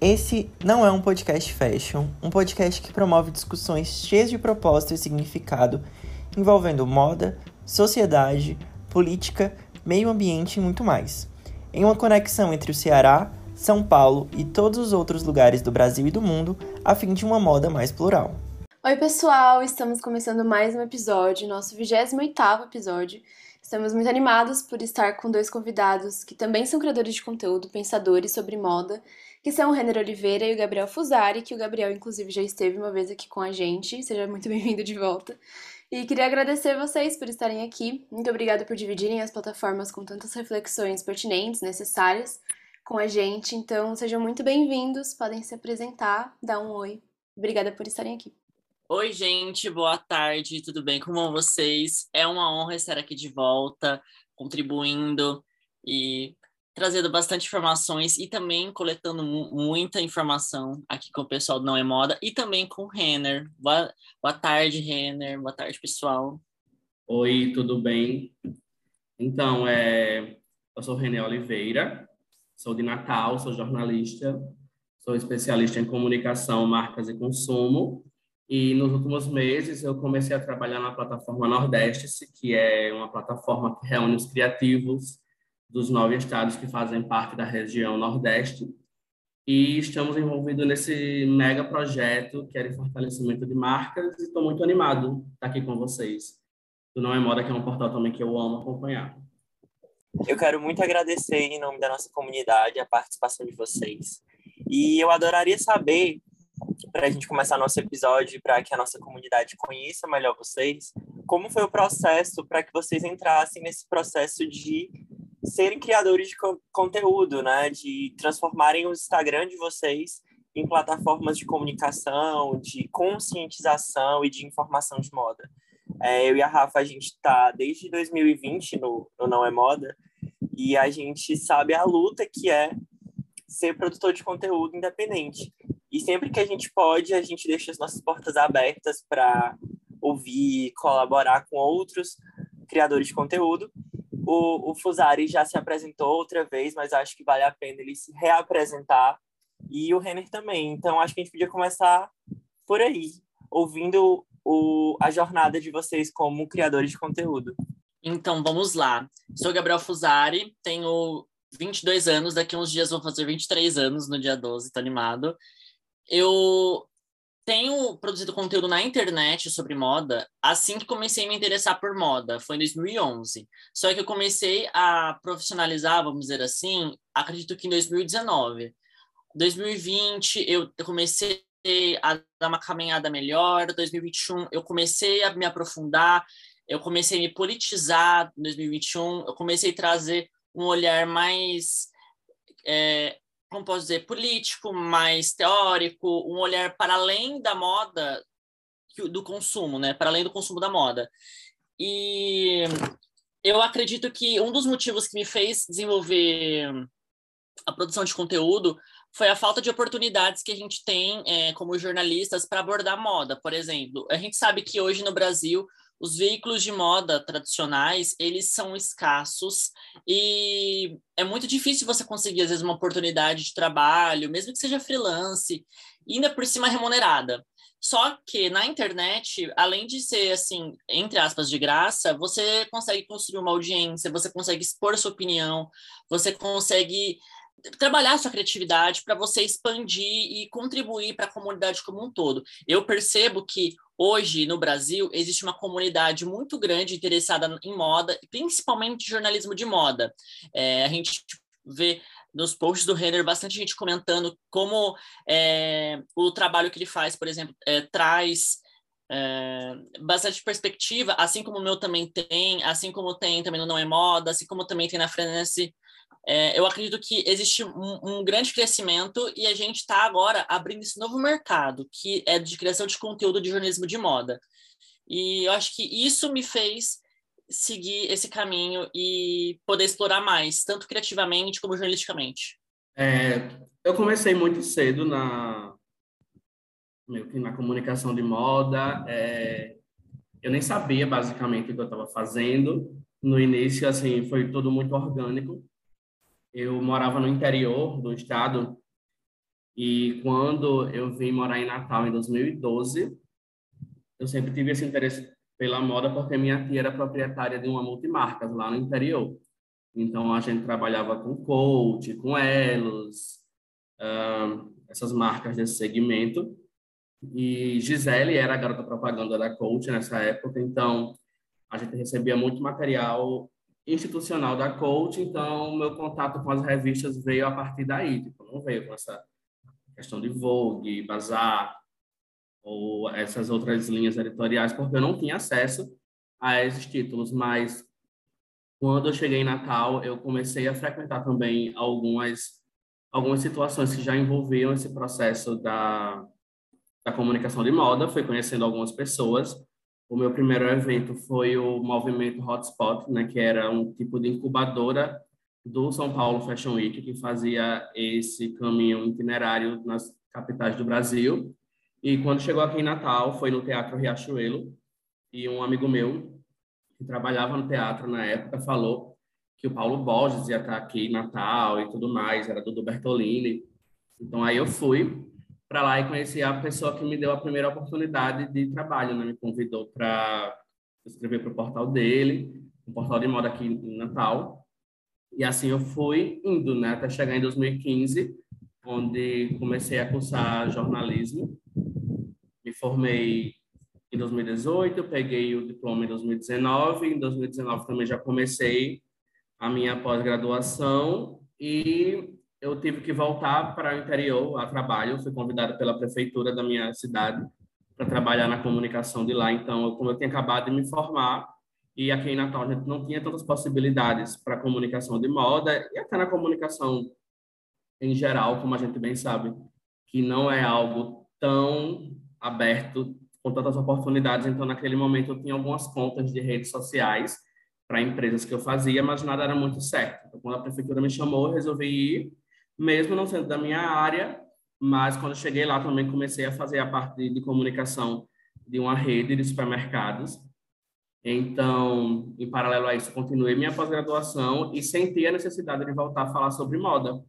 Esse não é um podcast fashion, um podcast que promove discussões cheias de propósito e significado envolvendo moda, sociedade, política, meio ambiente e muito mais. Em uma conexão entre o Ceará, São Paulo e todos os outros lugares do Brasil e do mundo, a fim de uma moda mais plural. Oi, pessoal! Estamos começando mais um episódio, nosso 28º episódio. Estamos muito animados por estar com dois convidados que também são criadores de conteúdo, pensadores sobre moda, que são o Renner Oliveira e o Gabriel Fusari, que o Gabriel, inclusive, já esteve uma vez aqui com a gente. Seja muito bem-vindo de volta. E queria agradecer vocês por estarem aqui. Muito obrigada por dividirem as plataformas com tantas reflexões pertinentes, necessárias com a gente. Então, sejam muito bem-vindos, podem se apresentar, dar um oi. Obrigada por estarem aqui. Oi, gente, boa tarde, tudo bem? Como vocês? É uma honra estar aqui de volta, contribuindo e trazendo bastante informações e também coletando muita informação aqui com o pessoal do Não é Moda e também com o Renner. Boa, boa tarde, Renner. Boa tarde, pessoal. Oi, tudo bem? Então, é, eu sou René Oliveira, sou de Natal, sou jornalista, sou especialista em comunicação, marcas e consumo e nos últimos meses eu comecei a trabalhar na plataforma Nordeste, que é uma plataforma que reúne os criativos dos nove estados que fazem parte da região Nordeste. E estamos envolvidos nesse mega projeto que é de fortalecimento de marcas e estou muito animado de estar aqui com vocês. Do Não é Moda, que é um portal também que eu amo acompanhar. Eu quero muito agradecer em nome da nossa comunidade a participação de vocês. E eu adoraria saber para a gente começar nosso episódio, para que a nossa comunidade conheça melhor vocês, como foi o processo para que vocês entrassem nesse processo de serem criadores de co conteúdo, né? De transformarem o Instagram de vocês em plataformas de comunicação, de conscientização e de informação de moda. É, eu e a Rafa, a gente está desde 2020 no, no Não é Moda e a gente sabe a luta que é ser produtor de conteúdo independente. E sempre que a gente pode, a gente deixa as nossas portas abertas para ouvir, colaborar com outros criadores de conteúdo. O, o Fusari já se apresentou outra vez, mas acho que vale a pena ele se reapresentar. E o Renner também. Então, acho que a gente podia começar por aí, ouvindo o, a jornada de vocês como criadores de conteúdo. Então, vamos lá. Sou Gabriel Fusari, tenho 22 anos, daqui a uns dias vou fazer 23 anos, no dia 12, tô animado eu tenho produzido conteúdo na internet sobre moda assim que comecei a me interessar por moda, foi em 2011. Só que eu comecei a profissionalizar, vamos dizer assim, acredito que em 2019. 2020 eu comecei a dar uma caminhada melhor, 2021 eu comecei a me aprofundar, eu comecei a me politizar em 2021, eu comecei a trazer um olhar mais é, como posso dizer, político, mais teórico, um olhar para além da moda, do consumo, né? Para além do consumo da moda. E eu acredito que um dos motivos que me fez desenvolver a produção de conteúdo foi a falta de oportunidades que a gente tem é, como jornalistas para abordar moda, por exemplo. A gente sabe que hoje no Brasil os veículos de moda tradicionais, eles são escassos e é muito difícil você conseguir, às vezes, uma oportunidade de trabalho, mesmo que seja freelance, ainda por cima remunerada. Só que na internet, além de ser, assim, entre aspas, de graça, você consegue construir uma audiência, você consegue expor sua opinião, você consegue trabalhar sua criatividade para você expandir e contribuir para a comunidade como um todo. Eu percebo que hoje no Brasil existe uma comunidade muito grande interessada em moda, principalmente jornalismo de moda. É, a gente vê nos posts do Renner bastante gente comentando como é, o trabalho que ele faz, por exemplo, é, traz é, bastante perspectiva, assim como o meu também tem, assim como tem também no Não é Moda, assim como também tem na Frenesse é, eu acredito que existe um, um, grande crescimento e a gente está agora abrindo esse novo mercado, que é de criação de conteúdo de jornalismo de moda. E eu acho que isso me fez seguir esse caminho e poder explorar mais, tanto criativamente como jornalisticamente. É, eu comecei muito cedo na na comunicação de moda. É, eu nem sabia basicamente o que eu estava fazendo. No início, assim, foi tudo muito orgânico. Eu morava no interior do estado E quando eu vim morar em Natal em 2012, eu sempre tive esse interesse pela moda porque minha tia era proprietária de uma multimarcas lá no interior. Então a gente trabalhava com Coach, com Elos, uh, essas marcas desse segmento. E Gisele era a garota propaganda da Coach nessa época, então a gente recebia muito material institucional da Coach, então meu contato com as revistas veio a partir daí, tipo, não veio com essa questão de Vogue, Bazar, ou essas outras linhas editoriais, porque eu não tinha acesso a esses títulos, mas quando eu cheguei em Natal, eu comecei a frequentar também algumas algumas situações que já envolviam esse processo da, da comunicação de moda, fui conhecendo algumas pessoas. O meu primeiro evento foi o movimento Hotspot, né, que era um tipo de incubadora do São Paulo Fashion Week, que fazia esse caminho itinerário nas capitais do Brasil. E quando chegou aqui em Natal, foi no Teatro Riachuelo, e um amigo meu, que trabalhava no teatro na época, falou que o Paulo Borges ia estar aqui em Natal e tudo mais, era do Bertolini. Então aí eu fui para lá e conheci a pessoa que me deu a primeira oportunidade de trabalho, né? Me convidou para escrever para o portal dele, um portal de moda aqui em Natal. E assim eu fui indo, né, até chegar em 2015, onde comecei a cursar jornalismo. Me formei em 2018, peguei o diploma em 2019, em 2019 também já comecei a minha pós-graduação e eu tive que voltar para o interior a trabalho. Fui convidado pela prefeitura da minha cidade para trabalhar na comunicação de lá. Então, como eu tinha acabado de me formar, e aqui em Natal a gente não tinha tantas possibilidades para comunicação de moda e até na comunicação em geral, como a gente bem sabe, que não é algo tão aberto com tantas oportunidades. Então, naquele momento, eu tinha algumas contas de redes sociais para empresas que eu fazia, mas nada era muito certo. Então, quando a prefeitura me chamou, eu resolvi ir, mesmo não sendo da minha área, mas quando cheguei lá também comecei a fazer a parte de comunicação de uma rede de supermercados então, em paralelo a isso, continuei minha pós-graduação e senti a necessidade de voltar a falar sobre moda.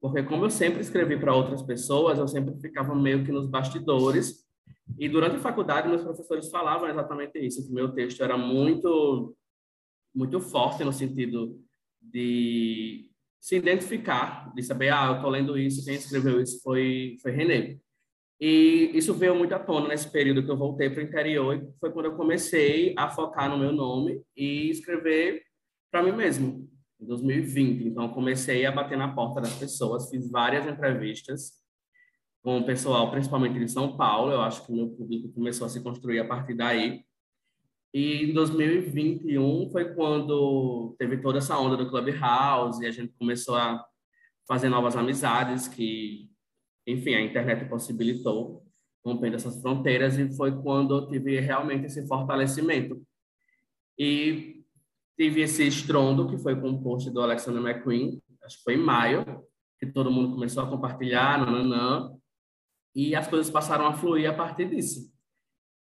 Porque como eu sempre escrevi para outras pessoas, eu sempre ficava meio que nos bastidores. E durante a faculdade, meus professores falavam exatamente isso, que meu texto era muito muito forte no sentido de se identificar, de saber, ah, eu estou lendo isso, quem escreveu isso foi, foi René. E isso veio muito à tona nesse período que eu voltei para o interior, e foi quando eu comecei a focar no meu nome e escrever para mim mesmo, em 2020. Então, comecei a bater na porta das pessoas, fiz várias entrevistas com o pessoal, principalmente de São Paulo. Eu acho que meu público começou a se construir a partir daí. E em 2021 foi quando teve toda essa onda do Clubhouse e a gente começou a fazer novas amizades que enfim, a internet possibilitou rompendo essas fronteiras e foi quando eu tive realmente esse fortalecimento. E tive esse estrondo que foi o post do Alexander McQueen, acho que foi em maio, que todo mundo começou a compartilhar, nananã, e as coisas passaram a fluir a partir disso.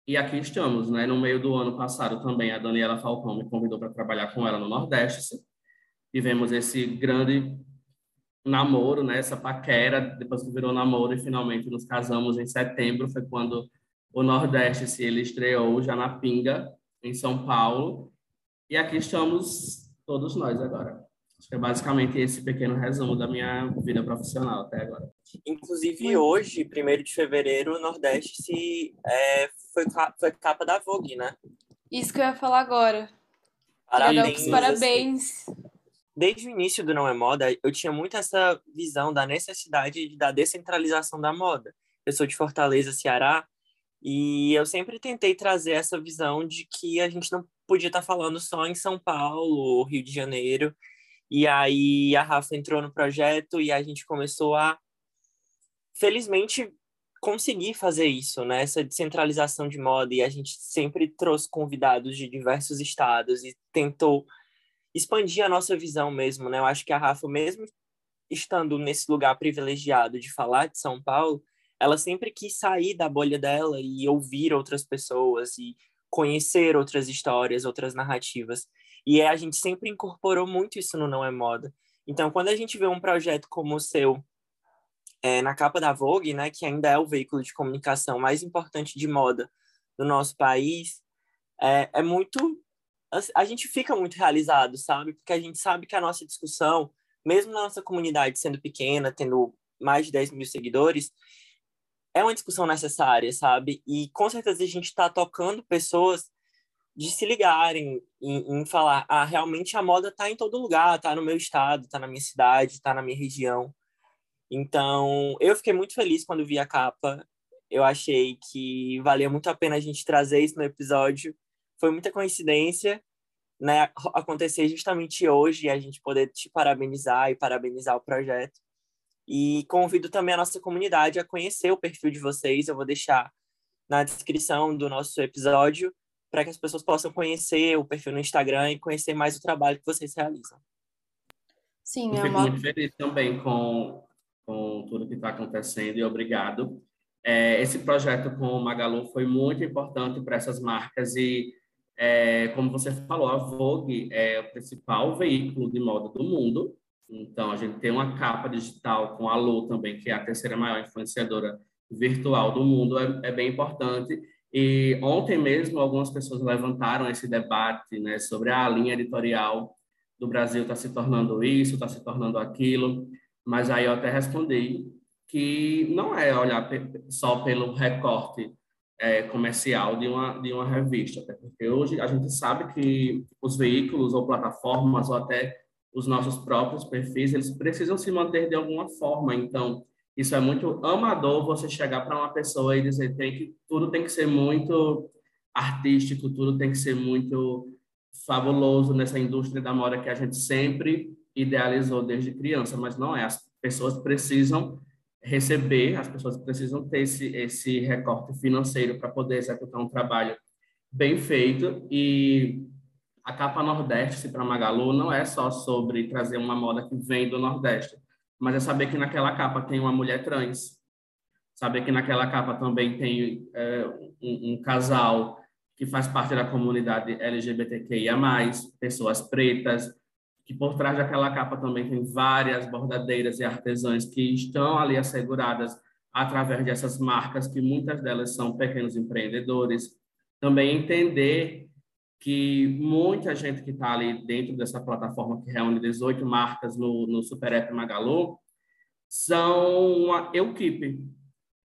E aqui estamos, né? No meio do ano passado também a Daniela Falcão me convidou para trabalhar com ela no Nordeste. Tivemos esse grande namoro, né? Essa paquera, depois que virou namoro e finalmente nos casamos em setembro, foi quando o Nordeste se ele estreou já na Pinga, em São Paulo. E aqui estamos todos nós agora. Acho que é basicamente esse pequeno resumo da minha vida profissional até agora. Inclusive, hoje, 1 de fevereiro, o Nordeste se, é, foi, foi capa da Vogue, né? Isso que eu ia falar agora. Parabéns. Parabéns desde o início do Não é Moda, eu tinha muito essa visão da necessidade da descentralização da moda. Eu sou de Fortaleza, Ceará, e eu sempre tentei trazer essa visão de que a gente não podia estar falando só em São Paulo ou Rio de Janeiro. E aí a Rafa entrou no projeto e a gente começou a, felizmente, conseguir fazer isso, né? Essa descentralização de moda. E a gente sempre trouxe convidados de diversos estados e tentou expandir a nossa visão mesmo, né? Eu acho que a Rafa, mesmo estando nesse lugar privilegiado de falar de São Paulo, ela sempre quis sair da bolha dela e ouvir outras pessoas e conhecer outras histórias, outras narrativas. E a gente sempre incorporou muito isso no Não é Moda. Então, quando a gente vê um projeto como o seu, é, na capa da Vogue, né, que ainda é o veículo de comunicação mais importante de moda do nosso país, é, é muito. A gente fica muito realizado, sabe? Porque a gente sabe que a nossa discussão, mesmo na nossa comunidade sendo pequena, tendo mais de 10 mil seguidores, é uma discussão necessária, sabe? E com certeza a gente está tocando pessoas de se ligarem em, em, falar, ah, realmente a moda está em todo lugar, está no meu estado, está na minha cidade, está na minha região. Então, eu fiquei muito feliz quando vi a capa. Eu achei que valia muito a pena a gente trazer isso no episódio. Foi muita coincidência, né, acontecer justamente hoje e a gente poder te parabenizar e parabenizar o projeto. E convido também a nossa comunidade a conhecer o perfil de vocês. Eu vou deixar na descrição do nosso episódio para que as pessoas possam conhecer o perfil no Instagram e conhecer mais o trabalho que vocês realizam. Sim, eu é fico uma... muito feliz também com, com tudo que está acontecendo e obrigado. É, esse projeto com o Magalu foi muito importante para essas marcas e, é, como você falou, a Vogue é o principal veículo de moda do mundo então, a gente tem uma capa digital com a Lu também, que é a terceira maior influenciadora virtual do mundo, é, é bem importante. E ontem mesmo, algumas pessoas levantaram esse debate né, sobre a linha editorial do Brasil está se tornando isso, está se tornando aquilo, mas aí eu até respondi que não é olhar só pelo recorte é, comercial de uma, de uma revista, até porque hoje a gente sabe que os veículos ou plataformas ou até os nossos próprios perfis, eles precisam se manter de alguma forma. Então, isso é muito amador você chegar para uma pessoa e dizer tem que tudo tem que ser muito artístico, tudo tem que ser muito fabuloso nessa indústria da moda que a gente sempre idealizou desde criança, mas não é. As pessoas precisam receber, as pessoas precisam ter esse, esse recorte financeiro para poder executar um trabalho bem feito e a capa Nordeste para Magalu não é só sobre trazer uma moda que vem do Nordeste, mas é saber que naquela capa tem uma mulher trans, saber que naquela capa também tem é, um, um, casal que faz parte da comunidade LGBTQIA+, pessoas pretas, que por trás daquela capa também tem várias bordadeiras e artesãs que estão ali asseguradas através dessas marcas, que muitas delas são pequenos empreendedores. Também entender que muita gente que está ali dentro dessa plataforma que reúne 18 marcas no, no Super App Magalu são uma equipe.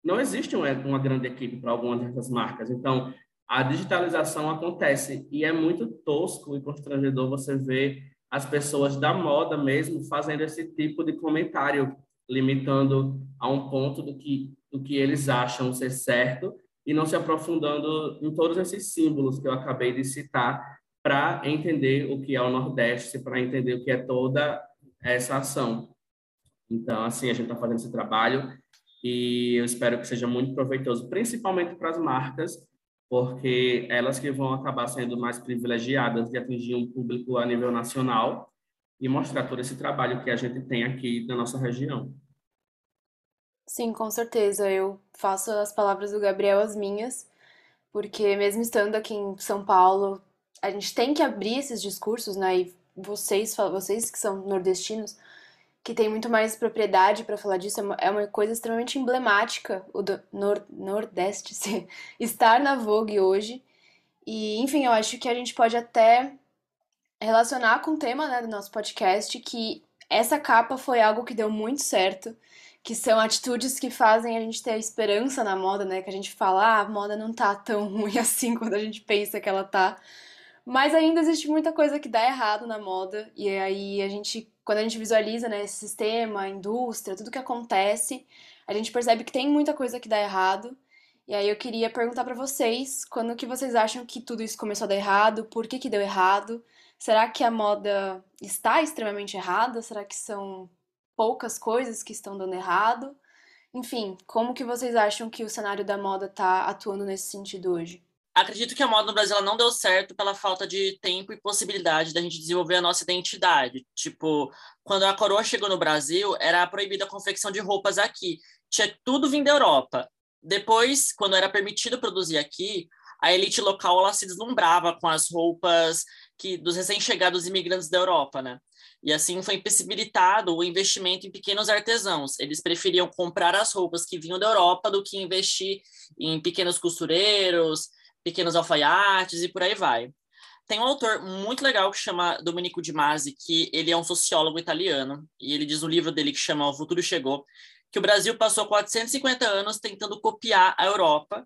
Não existe uma, uma grande equipe para algumas dessas marcas. Então, a digitalização acontece e é muito tosco e constrangedor você ver as pessoas da moda mesmo fazendo esse tipo de comentário, limitando a um ponto do que, do que eles acham ser certo e não se aprofundando em todos esses símbolos que eu acabei de citar para entender o que é o Nordeste, para entender o que é toda essa ação. Então, assim, a gente está fazendo esse trabalho e eu espero que seja muito proveitoso, principalmente para as marcas, porque elas que vão acabar sendo mais privilegiadas de atingir um público a nível nacional e mostrar todo esse trabalho que a gente tem aqui na nossa região. Sim, com certeza. Eu faço as palavras do Gabriel as minhas, porque mesmo estando aqui em São Paulo, a gente tem que abrir esses discursos, né? E vocês, vocês que são nordestinos, que tem muito mais propriedade para falar disso, é uma, é uma, coisa extremamente emblemática o do nor, Nordeste estar na Vogue hoje. E, enfim, eu acho que a gente pode até relacionar com o tema né, do nosso podcast, que essa capa foi algo que deu muito certo que são atitudes que fazem a gente ter esperança na moda, né? Que a gente fala, ah, a moda não tá tão ruim assim quando a gente pensa que ela tá. Mas ainda existe muita coisa que dá errado na moda, e aí a gente, quando a gente visualiza, né, esse sistema, a indústria, tudo que acontece, a gente percebe que tem muita coisa que dá errado. E aí eu queria perguntar para vocês, quando que vocês acham que tudo isso começou a dar errado? Por que que deu errado? Será que a moda está extremamente errada? Será que são poucas coisas que estão dando errado. Enfim, como que vocês acham que o cenário da moda está atuando nesse sentido hoje? Acredito que a moda no Brasil não deu certo pela falta de tempo e possibilidade da gente desenvolver a nossa identidade. Tipo, quando a coroa chegou no Brasil, era proibida a confecção de roupas aqui. Tinha tudo vindo da Europa. Depois, quando era permitido produzir aqui, a elite local ela se deslumbrava com as roupas que dos recém-chegados imigrantes da Europa, né? E assim foi impossibilitado o investimento em pequenos artesãos. Eles preferiam comprar as roupas que vinham da Europa do que investir em pequenos costureiros, pequenos alfaiates e por aí vai. Tem um autor muito legal que chama Domenico Di Masi, que ele é um sociólogo italiano, e ele diz no livro dele que chama O Futuro Chegou, que o Brasil passou 450 anos tentando copiar a Europa,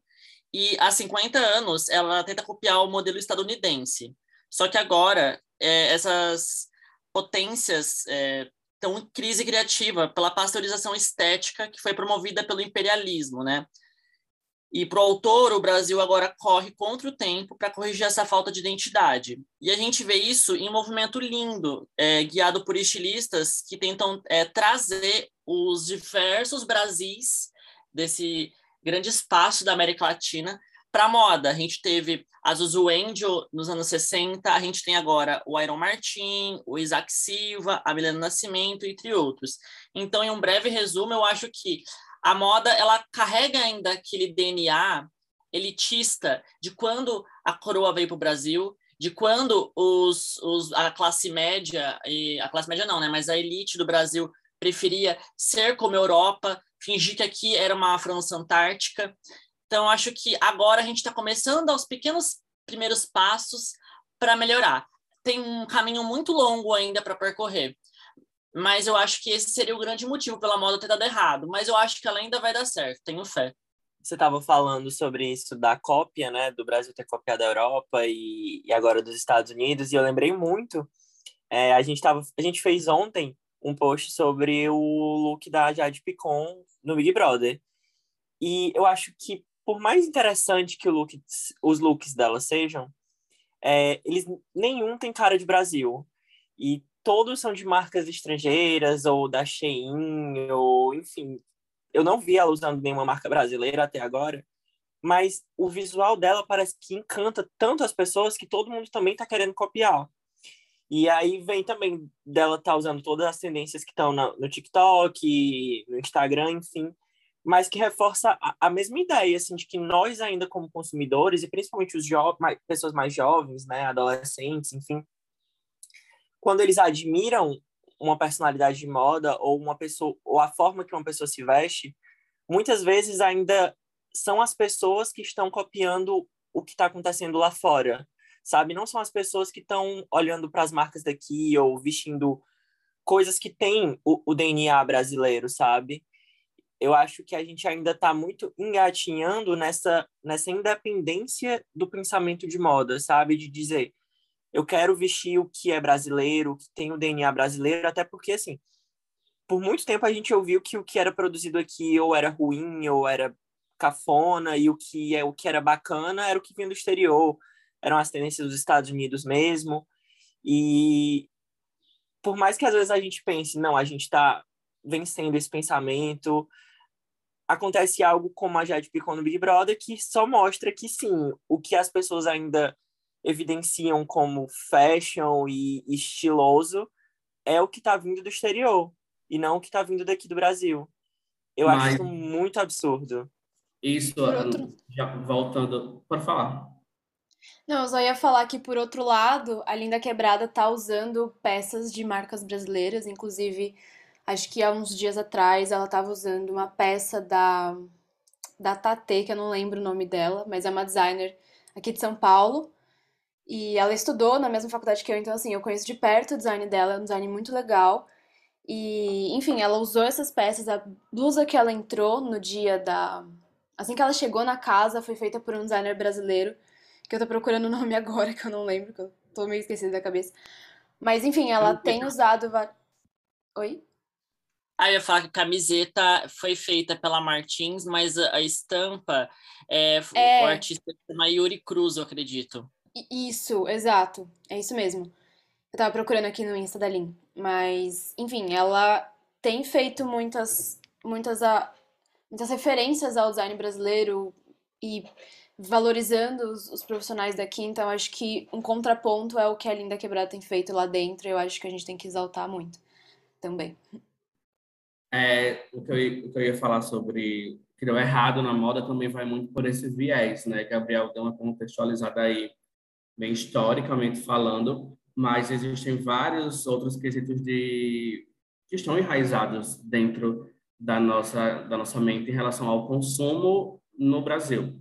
e há 50 anos ela tenta copiar o modelo estadunidense. Só que agora é, essas potências é, estão em crise criativa pela pasteurização estética que foi promovida pelo imperialismo, né? E para o autor, o Brasil agora corre contra o tempo para corrigir essa falta de identidade. E a gente vê isso em um movimento lindo, é, guiado por estilistas que tentam é, trazer os diversos Brasis desse grande espaço da América Latina para moda. A gente teve a Zuzu Angel nos anos 60, a gente tem agora o Iron Martin, o Isaac Silva, a Milena Nascimento, entre outros. Então, em um breve resumo, eu acho que a moda ela carrega ainda aquele DNA elitista de quando a coroa veio para o Brasil, de quando os, os, a classe média, e a classe média não, né, mas a elite do Brasil preferia ser como a Europa, fingir que aqui era uma França Antártica. Então, acho que agora a gente está começando a dar os pequenos primeiros passos para melhorar. Tem um caminho muito longo ainda para percorrer. Mas eu acho que esse seria o grande motivo pela moda ter dado errado. Mas eu acho que ela ainda vai dar certo, tenho fé. Você estava falando sobre isso da cópia, né? Do Brasil ter copiado a Europa e, e agora dos Estados Unidos. E eu lembrei muito. É, a, gente tava, a gente fez ontem um post sobre o look da Jade Picon no Big Brother. E eu acho que, por mais interessante que look, os looks dela sejam, é, eles nenhum tem cara de Brasil. E todos são de marcas estrangeiras, ou da Shein, ou enfim. Eu não vi ela usando nenhuma marca brasileira até agora, mas o visual dela parece que encanta tanto as pessoas que todo mundo também está querendo copiar. E aí vem também dela estar tá usando todas as tendências que estão no TikTok, no Instagram, enfim, mas que reforça a, a, mesma ideia, assim, de que nós ainda como consumidores, e principalmente os jovens, pessoas mais jovens, né, adolescentes, enfim, quando eles admiram uma personalidade de moda ou uma pessoa ou a forma que uma pessoa se veste, muitas vezes ainda são as pessoas que estão copiando o que está acontecendo lá fora, sabe? Não são as pessoas que estão olhando para as marcas daqui ou vestindo coisas que têm o, o DNA brasileiro, sabe? Eu acho que a gente ainda está muito engatinhando nessa, nessa independência do pensamento de moda, sabe? De dizer, eu quero vestir o que é brasileiro, que tem o DNA brasileiro, até porque, assim, por muito tempo a gente ouviu que o que era produzido aqui ou era ruim, ou era cafona, e o que, é, o que era bacana era o que vinha do exterior, eram as tendências dos Estados Unidos mesmo, e por mais que às vezes a gente pense, não, a gente está vencendo esse pensamento, acontece algo como a Jade Picon no Big Brother, que só mostra que sim, o que as pessoas ainda evidenciam como fashion e estiloso é o que está vindo do exterior e não o que está vindo daqui do Brasil. Eu Mas... acho isso muito absurdo. Isso, outro... já voltando, por falar. Não, eu só ia falar que, por outro lado, a Linda Quebrada tá usando peças de marcas brasileiras. Inclusive, acho que há uns dias atrás ela estava usando uma peça da, da Tate, que eu não lembro o nome dela, mas é uma designer aqui de São Paulo. E ela estudou na mesma faculdade que eu, então assim, eu conheço de perto o design dela, é um design muito legal. E, enfim, ela usou essas peças, a blusa que ela entrou no dia da. Assim que ela chegou na casa, foi feita por um designer brasileiro, que eu tô procurando o nome agora, que eu não lembro, que eu tô meio esquecida da cabeça. Mas, enfim, ela tem usado. Oi? Ah, eu ia falar que a camiseta foi feita pela Martins, mas a, a estampa é, é... o artista chama Yuri Cruz, eu acredito. Isso, exato. É isso mesmo. Eu tava procurando aqui no Insta da Lin. Mas, enfim, ela tem feito muitas, muitas, a, muitas referências ao design brasileiro e valorizando os, os, profissionais daqui. Então, acho que um contraponto é o que a Linda Quebrada tem feito lá dentro. Eu acho que a gente tem que exaltar muito também. É, o, que eu, o que eu ia falar sobre que deu errado na moda também vai muito por esse viés, né? Gabriel deu uma contextualizada aí, bem historicamente falando, mas existem vários outros quesitos de que estão enraizados dentro da nossa da nossa mente em relação ao consumo no Brasil.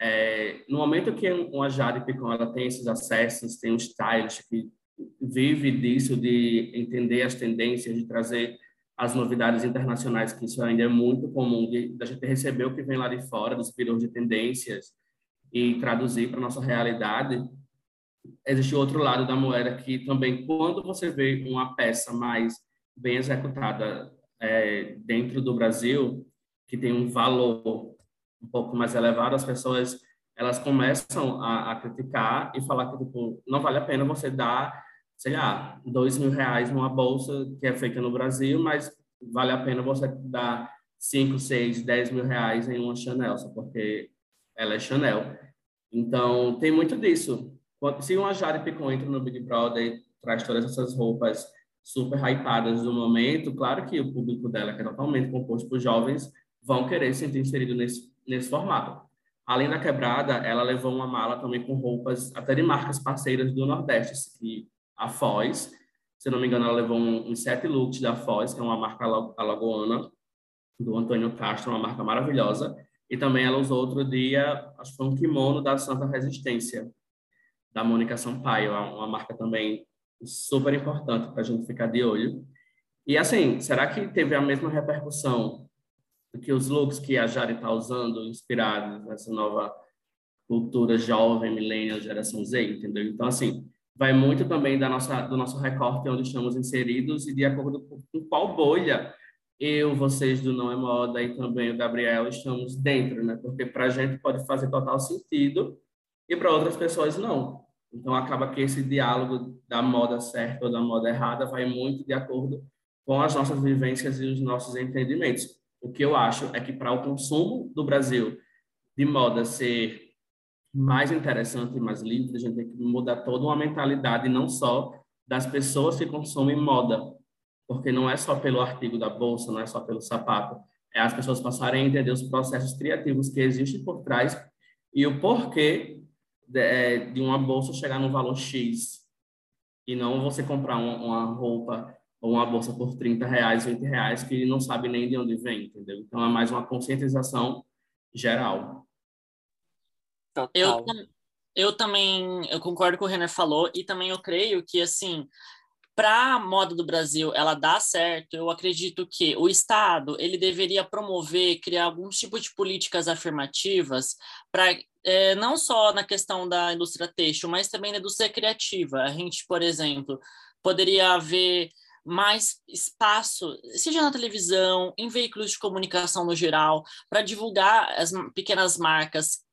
É, no momento que uma Jade Picon ela tem esses acessos, tem um stylist que vive disso, de entender as tendências, de trazer as novidades internacionais, que isso ainda é muito comum, de, de a gente receber o que vem lá de fora, dos piros de tendências, e traduzir para nossa realidade. Existe outro lado da moeda que também, quando você vê uma peça mais bem executada é, dentro do Brasil, que tem um valor um pouco mais elevado, as pessoas elas começam a, a criticar e falar que tipo, não vale a pena você dar, sei lá, dois mil reais numa bolsa que é feita no Brasil, mas vale a pena você dar cinco, seis, dez mil reais em uma Chanel, só porque ela é Chanel. Então, tem muito disso. Se uma Jade Picon entra no Big Brother e traz todas essas roupas super hypadas do momento, claro que o público dela, que é totalmente composto por jovens, vão querer se sentir inserido nesse, nesse formato. Além da quebrada, ela levou uma mala também com roupas até de marcas parceiras do Nordeste, que a Foz, se não me engano, ela levou uns um, sete looks da Foz, que é uma marca alagoana, do Antônio Castro, uma marca maravilhosa. E também ela usou outro dia, acho que foi um kimono da Santa Resistência, da Mônica Sampaio, uma marca também super importante para a gente ficar de olho. E assim, será que teve a mesma repercussão que os looks que a Jari está usando, inspirados nessa nova cultura jovem, millennial, geração Z, entendeu? Então, assim, vai muito também da nossa, do nosso recorte onde estamos inseridos e de acordo com qual bolha eu, vocês do Não é Moda e também o Gabriel estamos dentro, né? Porque para a gente pode fazer total sentido e para outras pessoas não. Então, acaba que esse diálogo da moda certa ou da moda errada vai muito de acordo com as nossas vivências e os nossos entendimentos. O que eu acho é que para o consumo do Brasil de moda ser mais interessante mais livre, a gente tem que mudar toda uma mentalidade, não só das pessoas que consomem moda, porque não é só pelo artigo da bolsa, não é só pelo sapato, é as pessoas passarem a entender os processos criativos que existem por trás e o porquê de, é, de uma bolsa chegar no valor X e não você comprar uma, uma roupa ou uma bolsa por 30 reais, 20 reais, que não sabe nem de onde vem, entendeu? Então é mais uma conscientização geral. Eu, eu também eu concordo com o Renner falou e também eu creio que assim para a moda do Brasil ela dar certo, eu acredito que o Estado ele deveria promover, criar algum tipo de políticas afirmativas para é, não só na questão da indústria têxtil, mas também na indústria criativa. A gente, por exemplo, poderia haver mais espaço, seja na televisão, em veículos de comunicação no geral, para divulgar as pequenas marcas,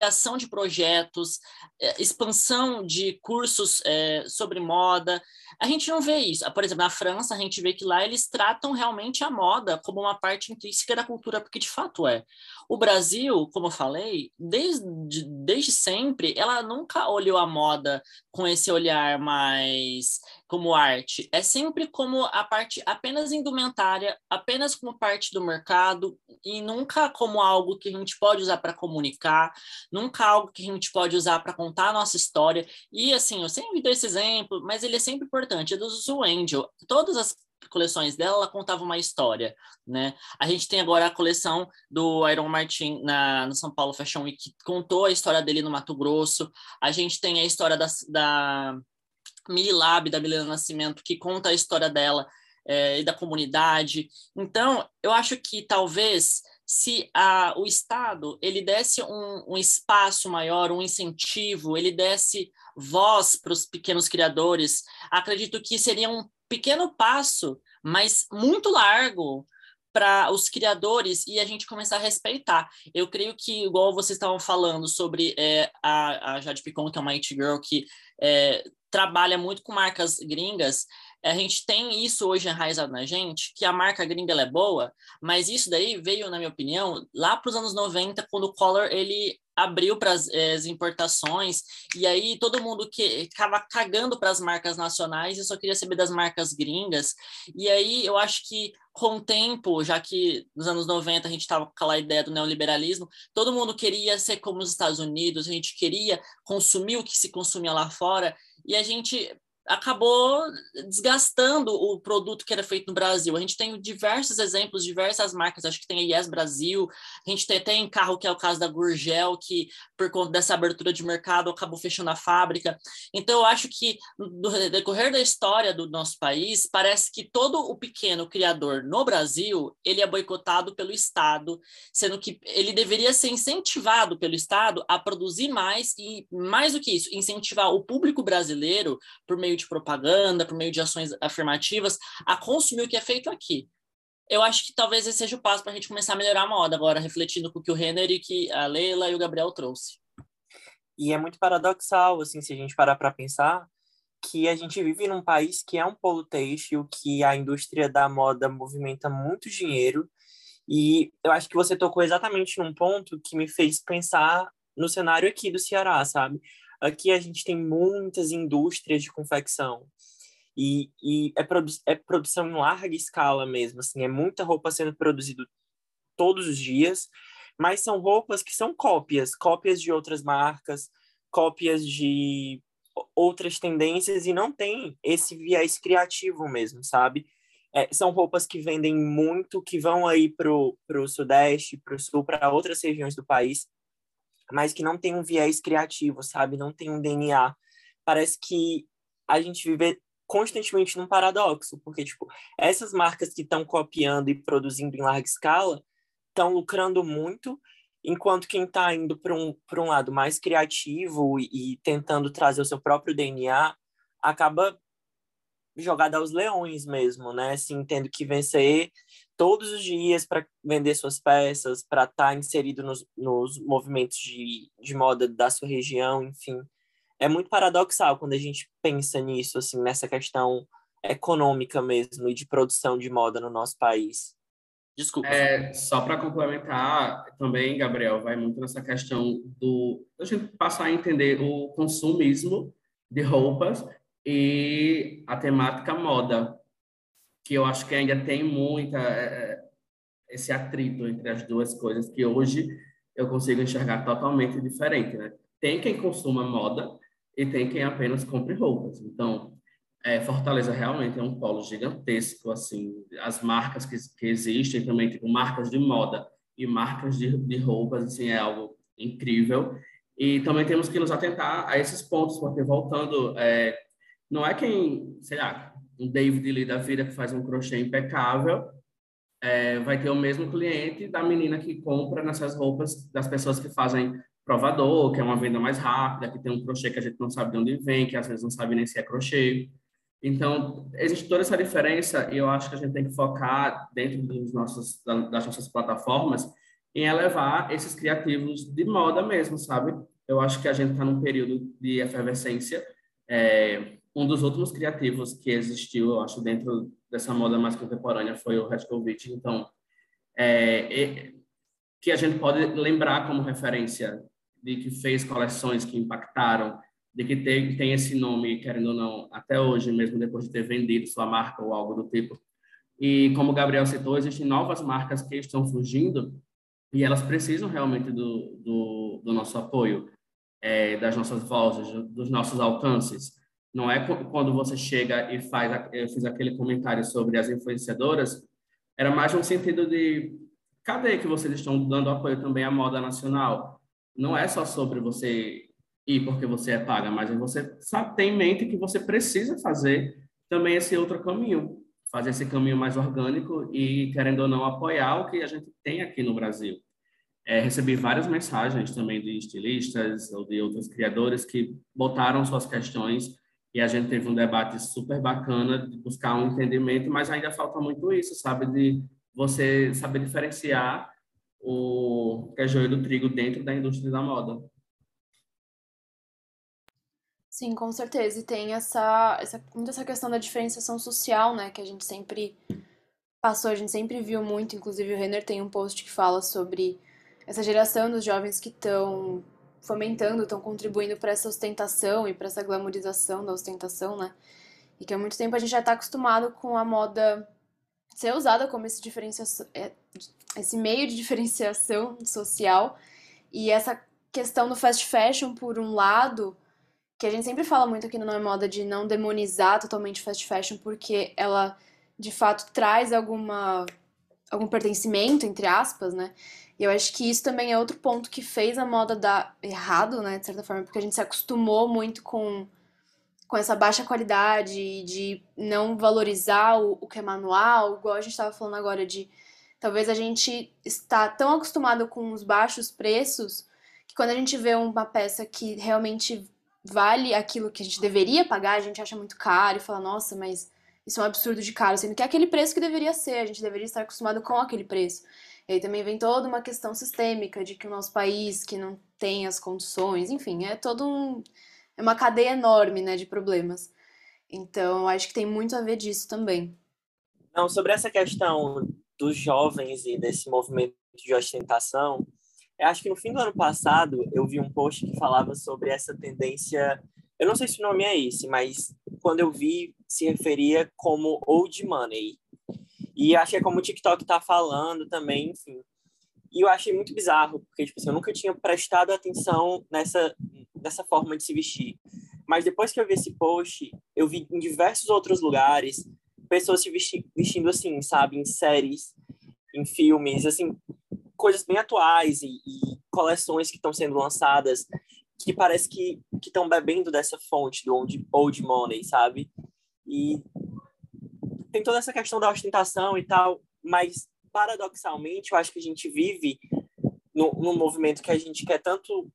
criação de projetos, é, expansão de cursos é, sobre moda. A gente não vê isso. Por exemplo, na França, a gente vê que lá eles tratam realmente a moda como uma parte intrínseca da cultura, porque de fato é. O Brasil, como eu falei, desde, desde sempre, ela nunca olhou a moda com esse olhar mais como arte. É sempre como a parte apenas indumentária, apenas como parte do mercado e nunca como algo que a gente pode usar para comunicar, nunca algo que a gente pode usar para contar a nossa história. E assim, eu sempre dou esse exemplo, mas ele é sempre importante, é do Zoo Angel. Todas as coleções dela, ela contava uma história, né? A gente tem agora a coleção do Iron Martin na no São Paulo Fashion Week, que contou a história dele no Mato Grosso. A gente tem a história da, da Milab, da Milena Nascimento, que conta a história dela é, e da comunidade. Então, eu acho que talvez se a, o Estado ele desse um, um espaço maior, um incentivo, ele desse voz para os pequenos criadores, acredito que seria um pequeno passo, mas muito largo para os criadores e a gente começar a respeitar. Eu creio que, igual vocês estavam falando sobre é, a, a Jade Picon, que é uma It Girl, que é, trabalha muito com marcas gringas, a gente tem isso hoje enraizado na gente, que a marca gringa é boa, mas isso daí veio, na minha opinião, lá para os anos 90, quando o Collor ele abriu para as é, importações, e aí todo mundo que estava cagando para as marcas nacionais e só queria saber das marcas gringas. E aí eu acho que com o tempo, já que nos anos 90 a gente estava com aquela ideia do neoliberalismo, todo mundo queria ser como os Estados Unidos, a gente queria consumir o que se consumia lá fora, e a gente acabou desgastando o produto que era feito no Brasil. A gente tem diversos exemplos, diversas marcas, acho que tem a Yes Brasil, a gente tem até em carro que é o caso da Gurgel, que por conta dessa abertura de mercado acabou fechando a fábrica. Então eu acho que no decorrer da história do nosso país, parece que todo o pequeno criador no Brasil, ele é boicotado pelo Estado, sendo que ele deveria ser incentivado pelo Estado a produzir mais e mais do que isso, incentivar o público brasileiro por meio de propaganda, por meio de ações afirmativas, a consumir o que é feito aqui. Eu acho que talvez esse seja o passo para a gente começar a melhorar a moda agora, refletindo com o que o Renner e que a Leila e o Gabriel trouxe. E é muito paradoxal, assim, se a gente parar para pensar, que a gente vive num país que é um polo têxtil, que a indústria da moda movimenta muito dinheiro, e eu acho que você tocou exatamente num ponto que me fez pensar no cenário aqui do Ceará, sabe? Aqui a gente tem muitas indústrias de confecção. E, e é, produ é produção em larga escala mesmo, assim, é muita roupa sendo produzida todos os dias, mas são roupas que são cópias, cópias de outras marcas, cópias de outras tendências e não tem esse viés criativo mesmo, sabe? É, são roupas que vendem muito, que vão aí pro, pro sudeste, pro sul, para outras regiões do país, mas que não tem um viés criativo, sabe? Não tem um DNA. Parece que a gente vive constantemente num paradoxo, porque, tipo, essas marcas que estão copiando e produzindo em larga escala estão lucrando muito, enquanto quem está indo para um, um lado mais criativo e, e tentando trazer o seu próprio DNA acaba jogada aos leões mesmo, né? Assim, tendo que vencer todos os dias para vender suas peças, para estar tá inserido nos, nos movimentos de, de moda da sua região, enfim. É muito paradoxal quando a gente pensa nisso, assim, nessa questão econômica mesmo e de produção de moda no nosso país. Desculpa. É, só para complementar, também, Gabriel, vai muito nessa questão do a gente passar a entender o consumismo de roupas e a temática moda, que eu acho que ainda tem muita é, é, esse atrito entre as duas coisas que hoje eu consigo enxergar totalmente diferente, né? Tem quem consuma moda e tem quem apenas compre roupas. Então, é, Fortaleza realmente é um polo gigantesco, assim, as marcas que, que existem também, tipo marcas de moda e marcas de, de roupas, assim, é algo incrível. E também temos que nos atentar a esses pontos, porque voltando é, não é quem, sei lá, um David Lee da vida que faz um crochê impecável, é, vai ter o mesmo cliente da menina que compra nessas roupas das pessoas que fazem provador, que é uma venda mais rápida, que tem um crochê que a gente não sabe de onde vem, que às vezes não sabe nem se é crochê. Então, existe toda essa diferença e eu acho que a gente tem que focar dentro dos nossos, das nossas plataformas em elevar esses criativos de moda mesmo, sabe? Eu acho que a gente está num período de efervescência, é, um dos últimos criativos que existiu, eu acho, dentro dessa moda mais contemporânea foi o Redkovic. Então, é, é, que a gente pode lembrar como referência de que fez coleções que impactaram, de que tem, tem esse nome, querendo ou não, até hoje, mesmo depois de ter vendido sua marca ou algo do tipo. E como o Gabriel citou, existem novas marcas que estão surgindo e elas precisam realmente do, do, do nosso apoio, é, das nossas vozes, dos nossos alcances. Não é quando você chega e faz, eu fiz aquele comentário sobre as influenciadoras, era mais no sentido de cadê que vocês estão dando apoio também à moda nacional? Não é só sobre você ir porque você é paga, mas você sabe, tem em mente que você precisa fazer também esse outro caminho, fazer esse caminho mais orgânico e, querendo ou não, apoiar o que a gente tem aqui no Brasil. É, recebi várias mensagens também de estilistas ou de outros criadores que botaram suas questões e a gente teve um debate super bacana de buscar um entendimento, mas ainda falta muito isso, sabe? De você saber diferenciar o que joio do trigo dentro da indústria da moda. Sim, com certeza. E tem essa, essa, muito essa questão da diferenciação social, né? Que a gente sempre passou, a gente sempre viu muito. Inclusive, o Renner tem um post que fala sobre essa geração dos jovens que estão fomentando, estão contribuindo para essa ostentação e para essa glamorização da ostentação, né? E que há muito tempo a gente já está acostumado com a moda ser usada como esse, diferenciação, é, esse meio de diferenciação social. E essa questão do fast fashion, por um lado, que a gente sempre fala muito aqui no Não é Moda de não demonizar totalmente fast fashion, porque ela de fato traz alguma algum pertencimento, entre aspas, né? E eu acho que isso também é outro ponto que fez a moda dar errado, né, de certa forma, porque a gente se acostumou muito com, com essa baixa qualidade, de não valorizar o, o que é manual, igual a gente estava falando agora, de talvez a gente está tão acostumado com os baixos preços que quando a gente vê uma peça que realmente vale aquilo que a gente deveria pagar, a gente acha muito caro e fala, nossa, mas isso é um absurdo de caro, sendo que é aquele preço que deveria ser, a gente deveria estar acostumado com aquele preço. E aí também vem toda uma questão sistêmica de que o nosso país, que não tem as condições, enfim, é todo um. É uma cadeia enorme, né, de problemas. Então, acho que tem muito a ver disso também. Não, sobre essa questão dos jovens e desse movimento de ostentação, eu acho que no fim do ano passado eu vi um post que falava sobre essa tendência. Eu não sei se o nome é esse, mas quando eu vi, se referia como old money, e acho que é como o TikTok tá falando também, enfim. E eu achei muito bizarro, porque tipo assim, eu nunca tinha prestado atenção nessa, nessa forma de se vestir. Mas depois que eu vi esse post, eu vi em diversos outros lugares pessoas se vesti vestindo assim, sabe, em séries, em filmes, assim, coisas bem atuais e, e coleções que estão sendo lançadas que parece que estão bebendo dessa fonte do old, old money, sabe? E tem toda essa questão da ostentação e tal, mas paradoxalmente eu acho que a gente vive no, num movimento que a gente quer tanto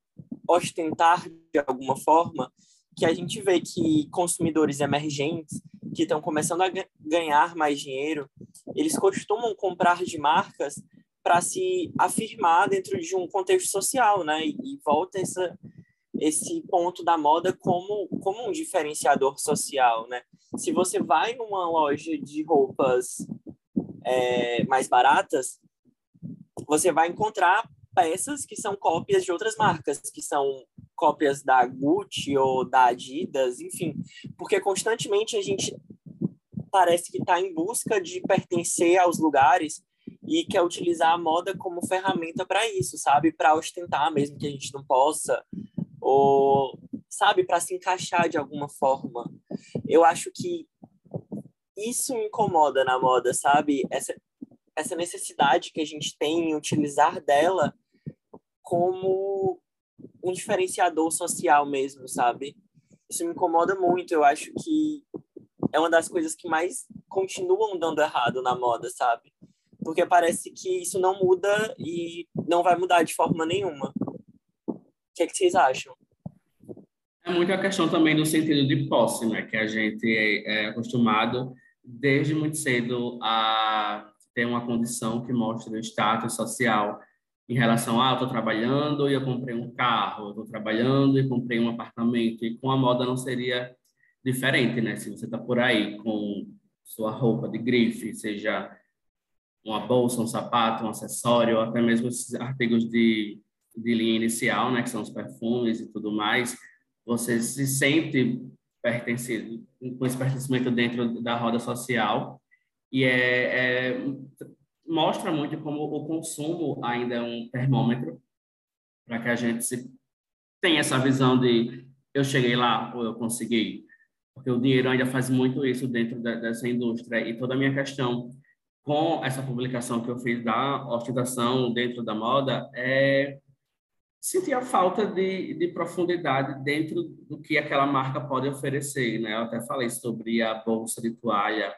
ostentar de alguma forma, que a gente vê que consumidores emergentes que estão começando a ganhar mais dinheiro, eles costumam comprar de marcas para se afirmar dentro de um contexto social, né? E, volta essa, esse ponto da moda como, como um diferenciador social, né? Se você vai numa loja de roupas é, mais baratas, você vai encontrar peças que são cópias de outras marcas, que são cópias da Gucci ou da Adidas, enfim, porque constantemente a gente parece que está em busca de pertencer aos lugares e quer utilizar a moda como ferramenta para isso, sabe? Para ostentar, mesmo que a gente não possa, ou sabe, para se encaixar de alguma forma. Eu acho que isso me incomoda na moda, sabe? Essa, essa necessidade que a gente tem em utilizar dela como um diferenciador social mesmo, sabe? Isso me incomoda muito. Eu acho que é uma das coisas que mais continuam dando errado na moda, sabe? Porque parece que isso não muda e não vai mudar de forma nenhuma que, é que vocês acham? É muito a questão também do sentido de posse, né? Que a gente é, acostumado desde muito cedo a ter uma condição que mostra o status social em relação a ah, estou trabalhando e eu comprei um carro, estou trabalhando e comprei um apartamento e com a moda não seria diferente, né? Se você está por aí com sua roupa de grife, seja uma bolsa, um sapato, um acessório, ou até mesmo esses artigos de de linha inicial, né, que são os perfumes e tudo mais, você se sente pertencido, com esse pertencimento dentro da roda social. E é, é, mostra muito como o consumo ainda é um termômetro para que a gente se, tenha essa visão de eu cheguei lá ou eu consegui, porque o dinheiro ainda faz muito isso dentro da, dessa indústria. E toda a minha questão com essa publicação que eu fiz da ostentação dentro da moda é sentia falta de, de profundidade dentro do que aquela marca pode oferecer, né? Eu até falei sobre a bolsa de toalha,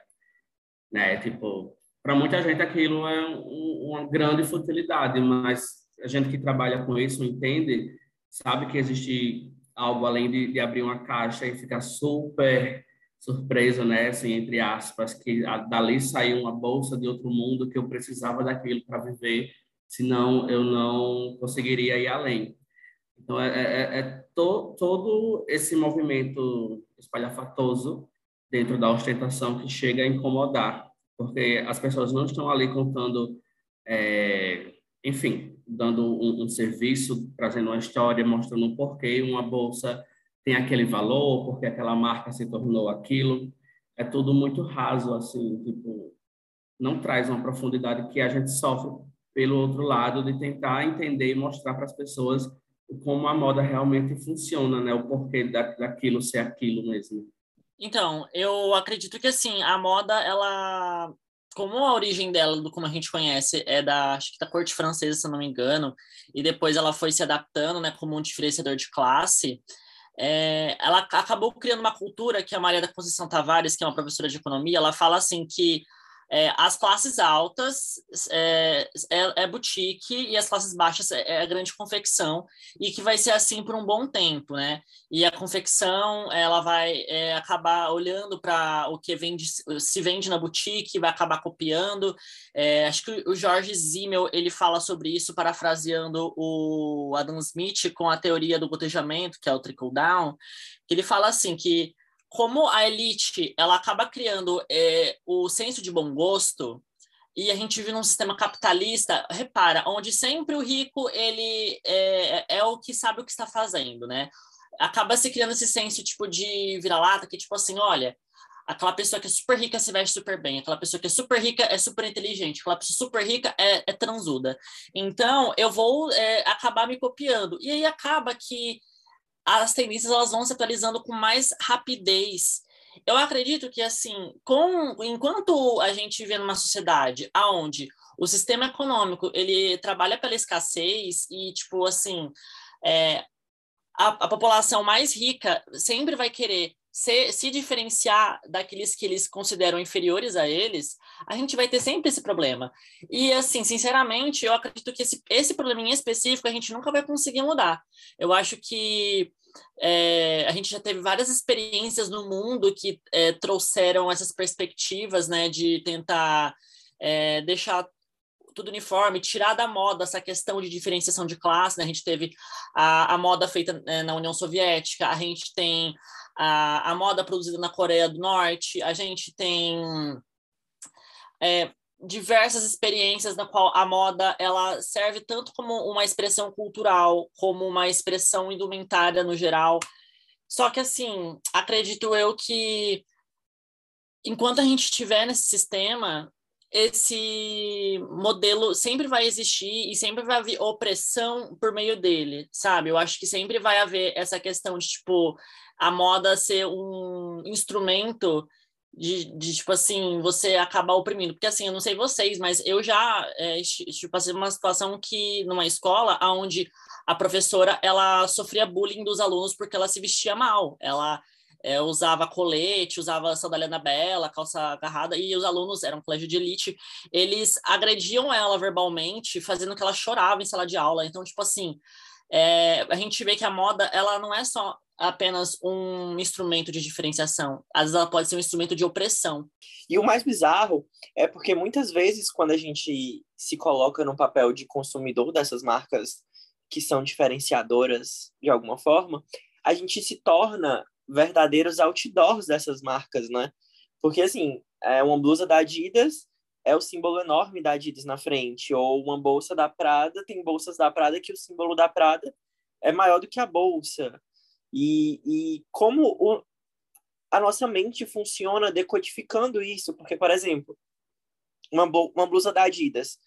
né? Tipo, para muita gente aquilo é um, uma grande futilidade, mas a gente que trabalha com isso entende, sabe que existe algo além de, de abrir uma caixa e ficar super surpreso, né? Assim, entre aspas, que a, dali saiu uma bolsa de outro mundo que eu precisava daquilo para viver senão eu não conseguiria ir além. Então, é, é, é to, todo esse movimento espalhafatoso dentro da ostentação que chega a incomodar, porque as pessoas não estão ali contando, é, enfim, dando um, um serviço, trazendo uma história, mostrando um porquê uma bolsa tem aquele valor, porque aquela marca se tornou aquilo. É tudo muito raso, assim, tipo, não traz uma profundidade que a gente sofre pelo outro lado de tentar entender e mostrar para as pessoas como a moda realmente funciona, né? O porquê da, daquilo ser aquilo mesmo. Então, eu acredito que assim, a moda, ela como a origem dela, do como a gente conhece, é da, acho que da corte francesa, se não me engano, e depois ela foi se adaptando, né, como um diferenciador de classe, é, ela acabou criando uma cultura que a Maria da Conceição Tavares, que é uma professora de economia, ela fala assim que é, as classes altas é, é, é, boutique e as classes baixas é, é, a grande confecção e que vai ser assim por um bom tempo, né? E a confecção ela vai é, acabar olhando para o que vende, se vende na boutique, vai acabar copiando. É, acho que o Jorge Zimmel ele fala sobre isso parafraseando o Adam Smith com a teoria do gotejamento, que é o trickle down, que ele fala assim que como a elite ela acaba criando é, o senso de bom gosto e a gente vive num sistema capitalista, repara, onde sempre o rico ele é, é o que sabe o que está fazendo, né? Acaba se criando esse senso tipo de vira-lata que tipo assim, olha, aquela pessoa que é super rica se veste super bem, aquela pessoa que é super rica é super inteligente, aquela pessoa super rica é, é transuda. Então eu vou é, acabar me copiando e aí acaba que as tendências elas vão se atualizando com mais rapidez. Eu acredito que assim, com enquanto a gente vive numa sociedade aonde o sistema econômico ele trabalha pela escassez e tipo assim, é, a, a população mais rica sempre vai querer se, se diferenciar daqueles que eles consideram inferiores a eles, a gente vai ter sempre esse problema. E, assim, sinceramente, eu acredito que esse, esse probleminha específico a gente nunca vai conseguir mudar. Eu acho que é, a gente já teve várias experiências no mundo que é, trouxeram essas perspectivas, né, de tentar é, deixar tudo uniforme, tirar da moda essa questão de diferenciação de classe, né? A gente teve a, a moda feita é, na União Soviética, a gente tem a, a moda produzida na Coreia do Norte, a gente tem é, diversas experiências na qual a moda ela serve tanto como uma expressão cultural, como uma expressão indumentária no geral. Só que assim, acredito eu que enquanto a gente estiver nesse sistema, esse modelo sempre vai existir e sempre vai haver opressão por meio dele, sabe? Eu acho que sempre vai haver essa questão de tipo a moda ser um instrumento de, de, tipo assim, você acabar oprimindo. Porque assim, eu não sei vocês, mas eu já é, tipo, passei uma situação que, numa escola, onde a professora, ela sofria bullying dos alunos porque ela se vestia mal. Ela é, usava colete, usava sandália bela, calça agarrada, e os alunos, eram um colégio de elite, eles agrediam ela verbalmente, fazendo que ela chorava em sala de aula. Então, tipo assim, é, a gente vê que a moda, ela não é só apenas um instrumento de diferenciação. Às vezes ela pode ser um instrumento de opressão. E o mais bizarro é porque muitas vezes quando a gente se coloca no papel de consumidor dessas marcas que são diferenciadoras de alguma forma, a gente se torna verdadeiros outdoors dessas marcas, né? Porque assim, é uma blusa da Adidas é o símbolo enorme da Adidas na frente, ou uma bolsa da Prada, tem bolsas da Prada que o símbolo da Prada é maior do que a bolsa. E, e como o, a nossa mente funciona decodificando isso, porque, por exemplo, uma, uma blusa da Adidas,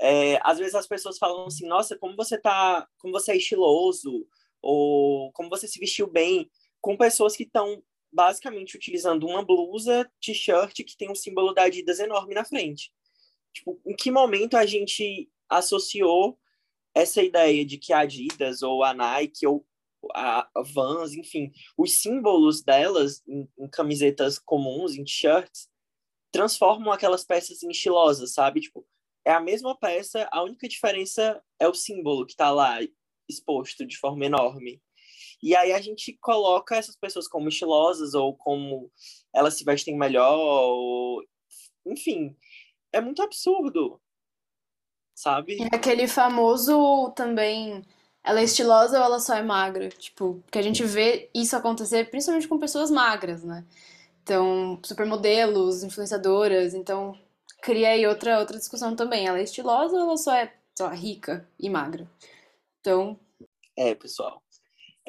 é, às vezes as pessoas falam assim, nossa, como você tá, como você é estiloso, ou como você se vestiu bem, com pessoas que estão basicamente utilizando uma blusa, t-shirt que tem um símbolo da Adidas enorme na frente. Tipo, em que momento a gente associou essa ideia de que a Adidas ou a Nike ou a Vans, enfim, os símbolos delas em, em camisetas comuns, em t-shirts, transformam aquelas peças em estilosas, sabe? Tipo, é a mesma peça, a única diferença é o símbolo que está lá exposto de forma enorme. E aí a gente coloca essas pessoas como estilosas ou como elas se vestem melhor, ou... enfim, é muito absurdo, sabe? É aquele famoso também ela é estilosa ou ela só é magra? Tipo, que a gente vê isso acontecer principalmente com pessoas magras, né? Então, supermodelos, influenciadoras, então cria aí outra, outra discussão também. Ela é estilosa ou ela só é sei lá, rica e magra. Então. É, pessoal.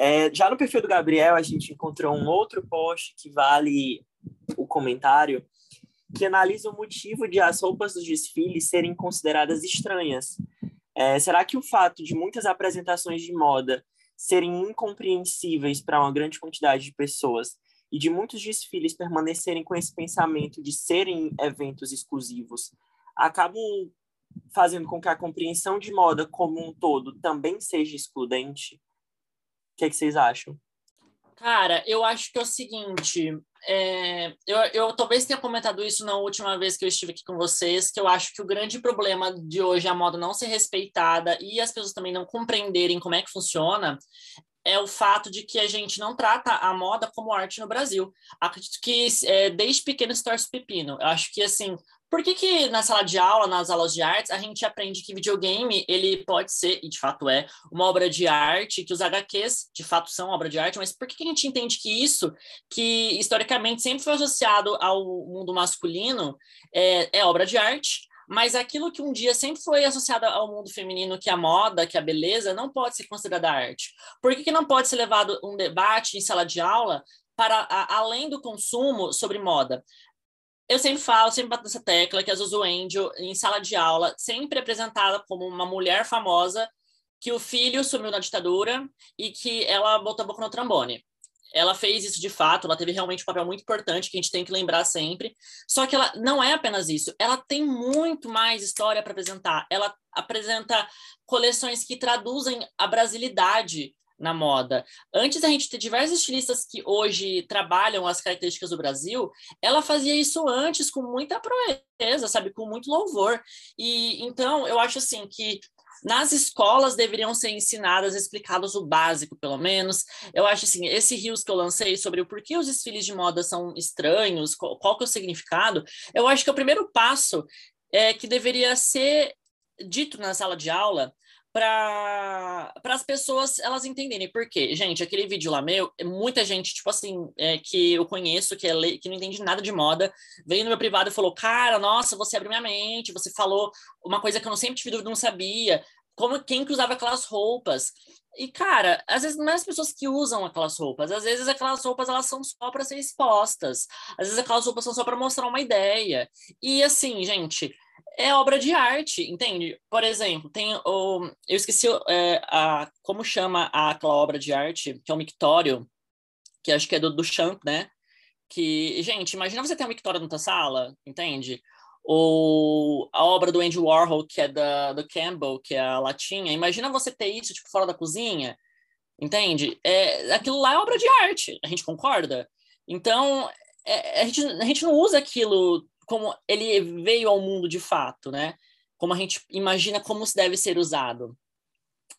É, já no perfil do Gabriel, a gente encontrou um outro post que vale o comentário, que analisa o motivo de as roupas dos desfiles serem consideradas estranhas. É, será que o fato de muitas apresentações de moda serem incompreensíveis para uma grande quantidade de pessoas e de muitos desfiles permanecerem com esse pensamento de serem eventos exclusivos acabam fazendo com que a compreensão de moda como um todo também seja excludente? O que, que vocês acham? Cara, eu acho que é o seguinte, é, eu, eu talvez tenha comentado isso na última vez que eu estive aqui com vocês, que eu acho que o grande problema de hoje é a moda não ser respeitada e as pessoas também não compreenderem como é que funciona, é o fato de que a gente não trata a moda como arte no Brasil. Acredito que é, desde pequeno se torce pepino. Eu acho que, assim, por que, que na sala de aula, nas aulas de artes, a gente aprende que videogame ele pode ser, e de fato é, uma obra de arte, que os HQs de fato são obra de arte, mas por que, que a gente entende que isso, que historicamente sempre foi associado ao mundo masculino, é, é obra de arte, mas aquilo que um dia sempre foi associado ao mundo feminino, que é a moda, que é a beleza, não pode ser considerada arte. Por que, que não pode ser levado um debate em sala de aula para a, além do consumo sobre moda? Eu sempre falo, sempre bato nessa tecla que a Zuzu Angel, em sala de aula, sempre é apresentada como uma mulher famosa que o filho sumiu na ditadura e que ela botou a boca no trombone. Ela fez isso de fato, ela teve realmente um papel muito importante que a gente tem que lembrar sempre. Só que ela não é apenas isso, ela tem muito mais história para apresentar. Ela apresenta coleções que traduzem a brasilidade na moda. Antes da gente ter diversos estilistas que hoje trabalham as características do Brasil, ela fazia isso antes com muita proeza, sabe, com muito louvor. E então eu acho assim que nas escolas deveriam ser ensinadas, explicados o básico, pelo menos. Eu acho assim, esse rios que eu lancei sobre o porquê os desfiles de moda são estranhos, qual, qual que é o significado, eu acho que o primeiro passo é que deveria ser dito na sala de aula para as pessoas elas entenderem. Porque, gente, aquele vídeo lá meu, muita gente, tipo assim, é, que eu conheço, que, é que não entende nada de moda, veio no meu privado e falou: Cara, nossa, você abriu minha mente, você falou uma coisa que eu não sempre tive dúvida, não sabia. Como quem que usava aquelas roupas. E, cara, às vezes não é as pessoas que usam aquelas roupas, às vezes aquelas roupas elas são só para ser expostas, às vezes aquelas roupas são só para mostrar uma ideia. E assim, gente, é obra de arte, entende? Por exemplo, tem o. Eu esqueci é, a, como chama aquela obra de arte, que é o mictório, que acho que é do, do Champ, né? Que, gente, imagina você ter um mictório na tua sala, entende? Ou a obra do Andy Warhol, que é da, do Campbell, que é a latinha. Imagina você ter isso, tipo, fora da cozinha, entende? É, aquilo lá é obra de arte, a gente concorda? Então, é, a, gente, a gente não usa aquilo como ele veio ao mundo de fato, né? Como a gente imagina como se deve ser usado.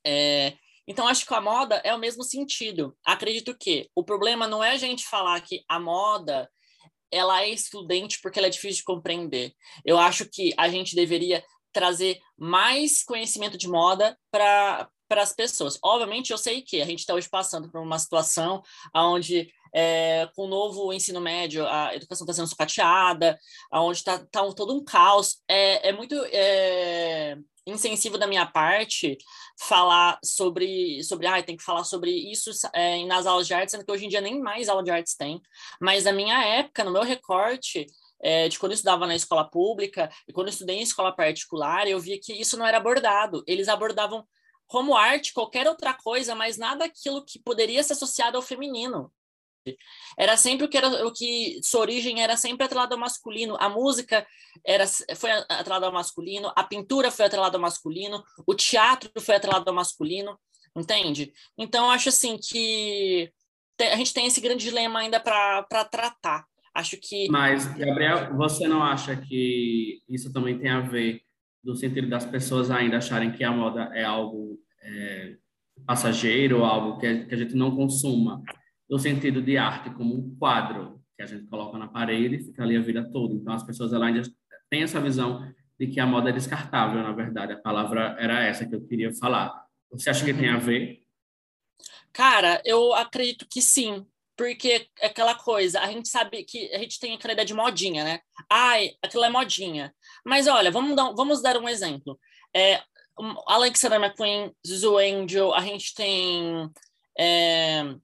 É, então, acho que a moda é o mesmo sentido. Acredito que o problema não é a gente falar que a moda ela é excludente porque ela é difícil de compreender. Eu acho que a gente deveria trazer mais conhecimento de moda para para as pessoas. Obviamente, eu sei que a gente está hoje passando por uma situação onde é, com o novo ensino médio, a educação está sendo sucateada, onde está tá todo um caos. É, é muito é, insensível da minha parte falar sobre, sobre ah, tem que falar sobre isso é, nas aulas de artes, sendo que hoje em dia nem mais aula de artes tem. Mas na minha época, no meu recorte, é, de quando eu estudava na escola pública e quando eu estudei em escola particular, eu via que isso não era abordado. Eles abordavam como arte qualquer outra coisa, mas nada aquilo que poderia ser associado ao feminino. Era sempre o que era o que sua origem era sempre atrelada ao masculino. A música era foi atrelada ao masculino, a pintura foi atrelada ao masculino, o teatro foi atrelado ao masculino, entende? Então acho assim que a gente tem esse grande dilema ainda para tratar. Acho que Mas Gabriel, você não acha que isso também tem a ver no sentido das pessoas ainda acharem que a moda é algo é, passageiro, algo que, que a gente não consuma? No sentido de arte como um quadro que a gente coloca na parede e fica ali a vida toda. Então, as pessoas ainda têm essa visão de que a moda é descartável, na verdade. A palavra era essa que eu queria falar. Você acha que tem a ver? Cara, eu acredito que sim. Porque é aquela coisa, a gente sabe que a gente tem aquela ideia de modinha, né? Ai, aquilo é modinha. Mas olha, vamos dar, vamos dar um exemplo. É, Alexander McQueen, Zuzu Angel, a gente tem é,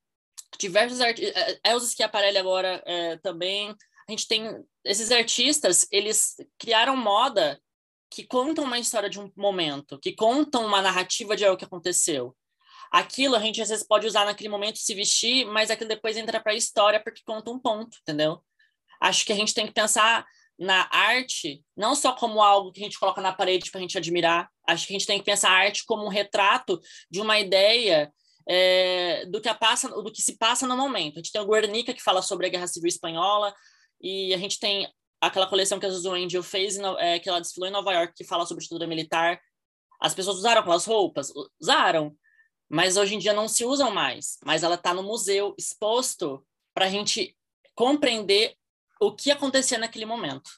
diversos artistas, é, Elza Schiaparelli agora é, também, a gente tem esses artistas, eles criaram moda que contam uma história de um momento, que contam uma narrativa de algo que aconteceu. Aquilo a gente às vezes pode usar naquele momento se vestir, mas aquilo depois entra para a história porque conta um ponto, entendeu? Acho que a gente tem que pensar na arte não só como algo que a gente coloca na parede para a gente admirar. Acho que a gente tem que pensar a arte como um retrato de uma ideia é, do que passa, do que se passa no momento. A gente tem o Guernica que fala sobre a Guerra Civil Espanhola e a gente tem aquela coleção que a Zuzu Angel fez, é, que ela desfilou em Nova York, que fala sobre ditadura militar. As pessoas usaram aquelas roupas? Usaram. Mas hoje em dia não se usam mais. Mas ela está no museu, exposto, para a gente compreender o que acontecia naquele momento.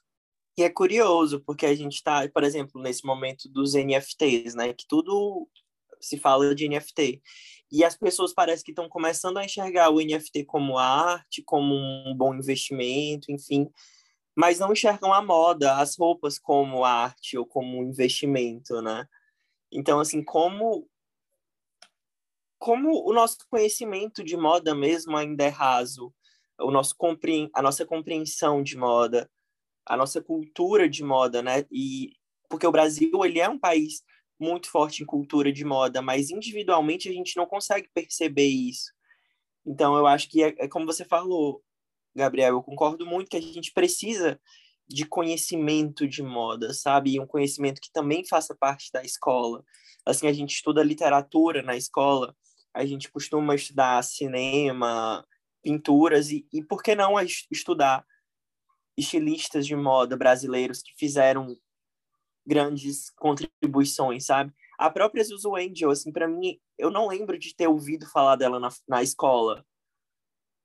E é curioso, porque a gente está, por exemplo, nesse momento dos NFTs, né? Que tudo se fala de NFT. E as pessoas parecem que estão começando a enxergar o NFT como arte, como um bom investimento, enfim, mas não enxergam a moda, as roupas como arte ou como investimento, né? Então, assim, como como o nosso conhecimento de moda mesmo ainda é raso, o nosso a nossa compreensão de moda, a nossa cultura de moda, né? E porque o Brasil ele é um país muito forte em cultura de moda, mas individualmente a gente não consegue perceber isso. Então eu acho que é, é como você falou, Gabriel, eu concordo muito que a gente precisa de conhecimento de moda, sabe? E um conhecimento que também faça parte da escola. Assim, a gente estuda literatura na escola, a gente costuma estudar cinema, pinturas e, e por que não estudar estilistas de moda brasileiros que fizeram grandes contribuições, sabe? A própria Zuzu Angel, assim, para mim, eu não lembro de ter ouvido falar dela na, na escola.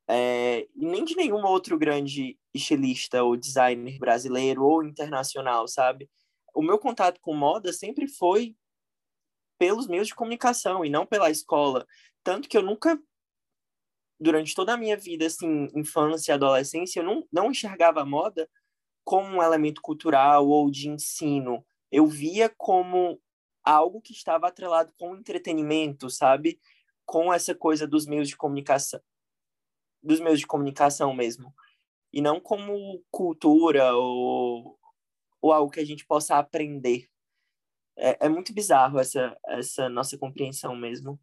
É, nem de nenhum outro grande estilista ou designer brasileiro ou internacional, sabe? O meu contato com moda sempre foi pelos meios de comunicação e não pela escola. Tanto que eu nunca durante toda a minha vida, assim, infância e adolescência, eu não, não enxergava a moda como um elemento cultural ou de ensino. Eu via como algo que estava atrelado com entretenimento, sabe? Com essa coisa dos meios de comunicação, dos meios de comunicação mesmo. E não como cultura ou, ou algo que a gente possa aprender. É, é muito bizarro essa, essa nossa compreensão mesmo.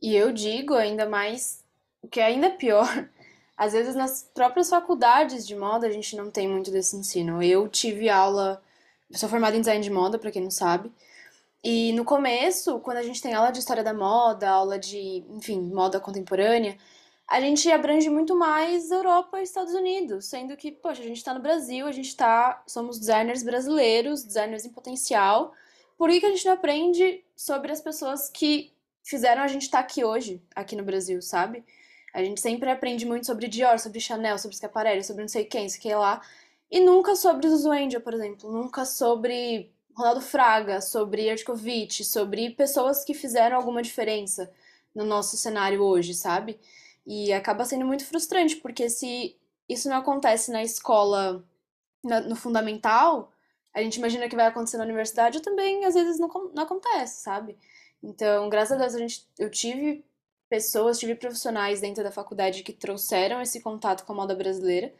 E eu digo ainda mais, o que é ainda pior, às vezes nas próprias faculdades de moda a gente não tem muito desse ensino. Eu tive aula, eu sou formada em design de moda, para quem não sabe. E no começo, quando a gente tem aula de história da moda, aula de, enfim, moda contemporânea, a gente abrange muito mais Europa e Estados Unidos, sendo que, poxa, a gente está no Brasil, a gente tá, somos designers brasileiros, designers em potencial. Por que, que a gente não aprende sobre as pessoas que fizeram a gente estar tá aqui hoje, aqui no Brasil, sabe? A gente sempre aprende muito sobre Dior, sobre Chanel, sobre Schiaparelli, sobre não sei quem, sei que lá. E nunca sobre Zuzu Angel, por exemplo. Nunca sobre Ronaldo Fraga, sobre Ertkovic, sobre pessoas que fizeram alguma diferença no nosso cenário hoje, sabe? E acaba sendo muito frustrante, porque se isso não acontece na escola, no fundamental, a gente imagina que vai acontecer na universidade, também às vezes não, não acontece, sabe? Então, graças a Deus, a gente, eu tive pessoas, tive profissionais dentro da faculdade que trouxeram esse contato com a moda brasileira,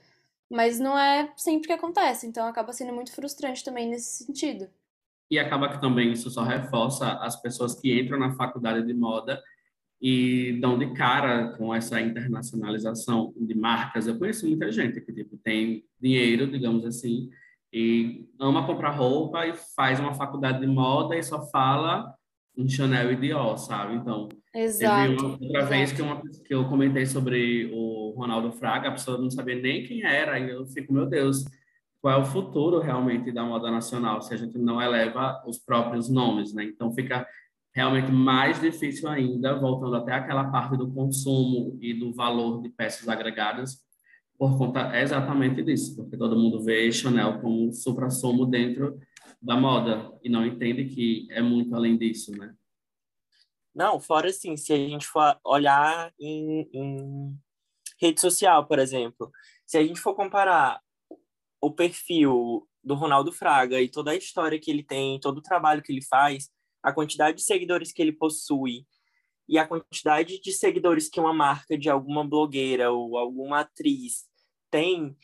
mas não é sempre que acontece, então acaba sendo muito frustrante também nesse sentido. E acaba que também isso só reforça as pessoas que entram na faculdade de moda e dão de cara com essa internacionalização de marcas. Eu conheço muita gente que tipo, tem dinheiro, digamos assim, e ama comprar roupa e faz uma faculdade de moda e só fala em Chanel e Dior, sabe? Então, exato, teve uma outra exato. vez que, uma, que eu comentei sobre o Ronaldo Fraga, a pessoa não sabia nem quem era, e eu fico, meu Deus, qual é o futuro realmente da moda nacional se a gente não eleva os próprios nomes, né? Então, fica realmente mais difícil ainda, voltando até aquela parte do consumo e do valor de peças agregadas, por conta exatamente disso, porque todo mundo vê Chanel como um supra-sumo dentro da moda e não entende que é muito além disso, né? Não, fora assim, se a gente for olhar em, em rede social, por exemplo, se a gente for comparar o perfil do Ronaldo Fraga e toda a história que ele tem, todo o trabalho que ele faz, a quantidade de seguidores que ele possui e a quantidade de seguidores que uma marca de alguma blogueira ou alguma atriz tem,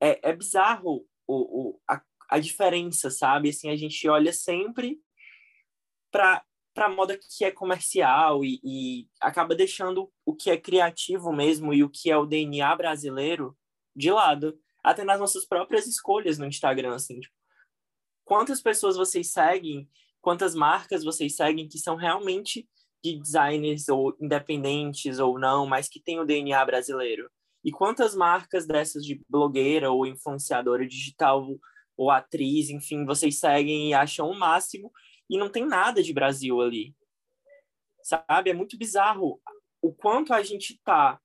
é, é bizarro o, o, a, a diferença, sabe? Assim, a gente olha sempre para para moda que é comercial e, e, acaba deixando o que é criativo mesmo e o que é o DNA brasileiro de lado, até nas nossas próprias escolhas no Instagram, assim, tipo, quantas pessoas vocês seguem, quantas marcas vocês seguem que são realmente de designers ou independentes ou não, mas que têm o DNA brasileiro. E quantas marcas dessas de blogueira ou influenciadora digital ou atriz, enfim, vocês seguem e acham o máximo e não tem nada de Brasil ali. Sabe? É muito bizarro o quanto a gente tá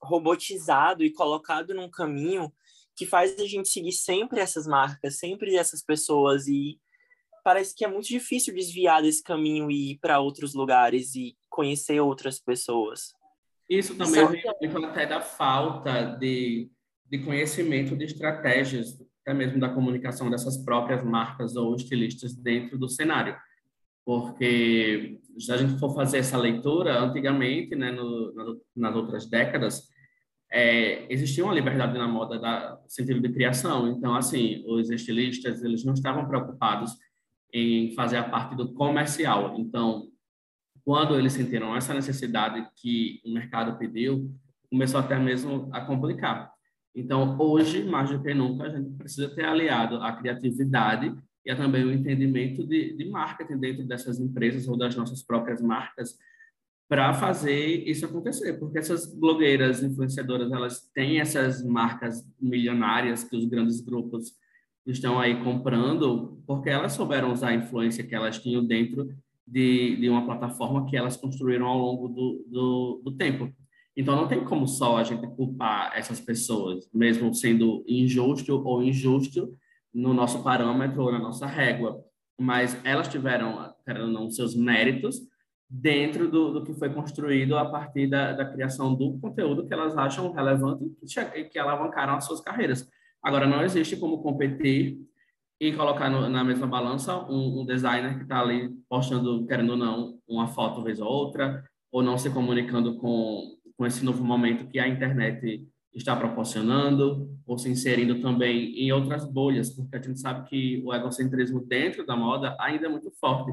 robotizado e colocado num caminho que faz a gente seguir sempre essas marcas, sempre essas pessoas e parece que é muito difícil desviar desse caminho e ir para outros lugares e conhecer outras pessoas. Isso também é até da falta de, de conhecimento de estratégias até mesmo da comunicação dessas próprias marcas ou estilistas dentro do cenário. Porque se a gente for fazer essa leitura, antigamente, né, no, nas outras décadas, é, existia uma liberdade na moda da sentido de criação. Então, assim, os estilistas eles não estavam preocupados em fazer a parte do comercial. Então, quando eles sentiram essa necessidade que o mercado pediu, começou até mesmo a complicar. Então, hoje, mais do que nunca, a gente precisa ter aliado a criatividade e também o entendimento de, de marketing dentro dessas empresas ou das nossas próprias marcas para fazer isso acontecer, porque essas blogueiras, influenciadoras, elas têm essas marcas milionárias que os grandes grupos estão aí comprando, porque elas souberam usar a influência que elas tinham dentro de, de uma plataforma que elas construíram ao longo do, do, do tempo. Então, não tem como só a gente culpar essas pessoas, mesmo sendo injusto ou injusto no nosso parâmetro ou na nossa régua. Mas elas tiveram, querendo não, seus méritos dentro do, do que foi construído a partir da, da, criação do conteúdo que elas acham relevante e que alavancaram as suas carreiras. Agora, não existe como competir e colocar no, na mesma balança um, um designer que está ali postando, querendo ou não, uma foto vez ou outra, ou não se comunicando com com esse novo momento que a internet está proporcionando, ou se inserindo também em outras bolhas, porque a gente sabe que o egocentrismo dentro da moda ainda é muito forte.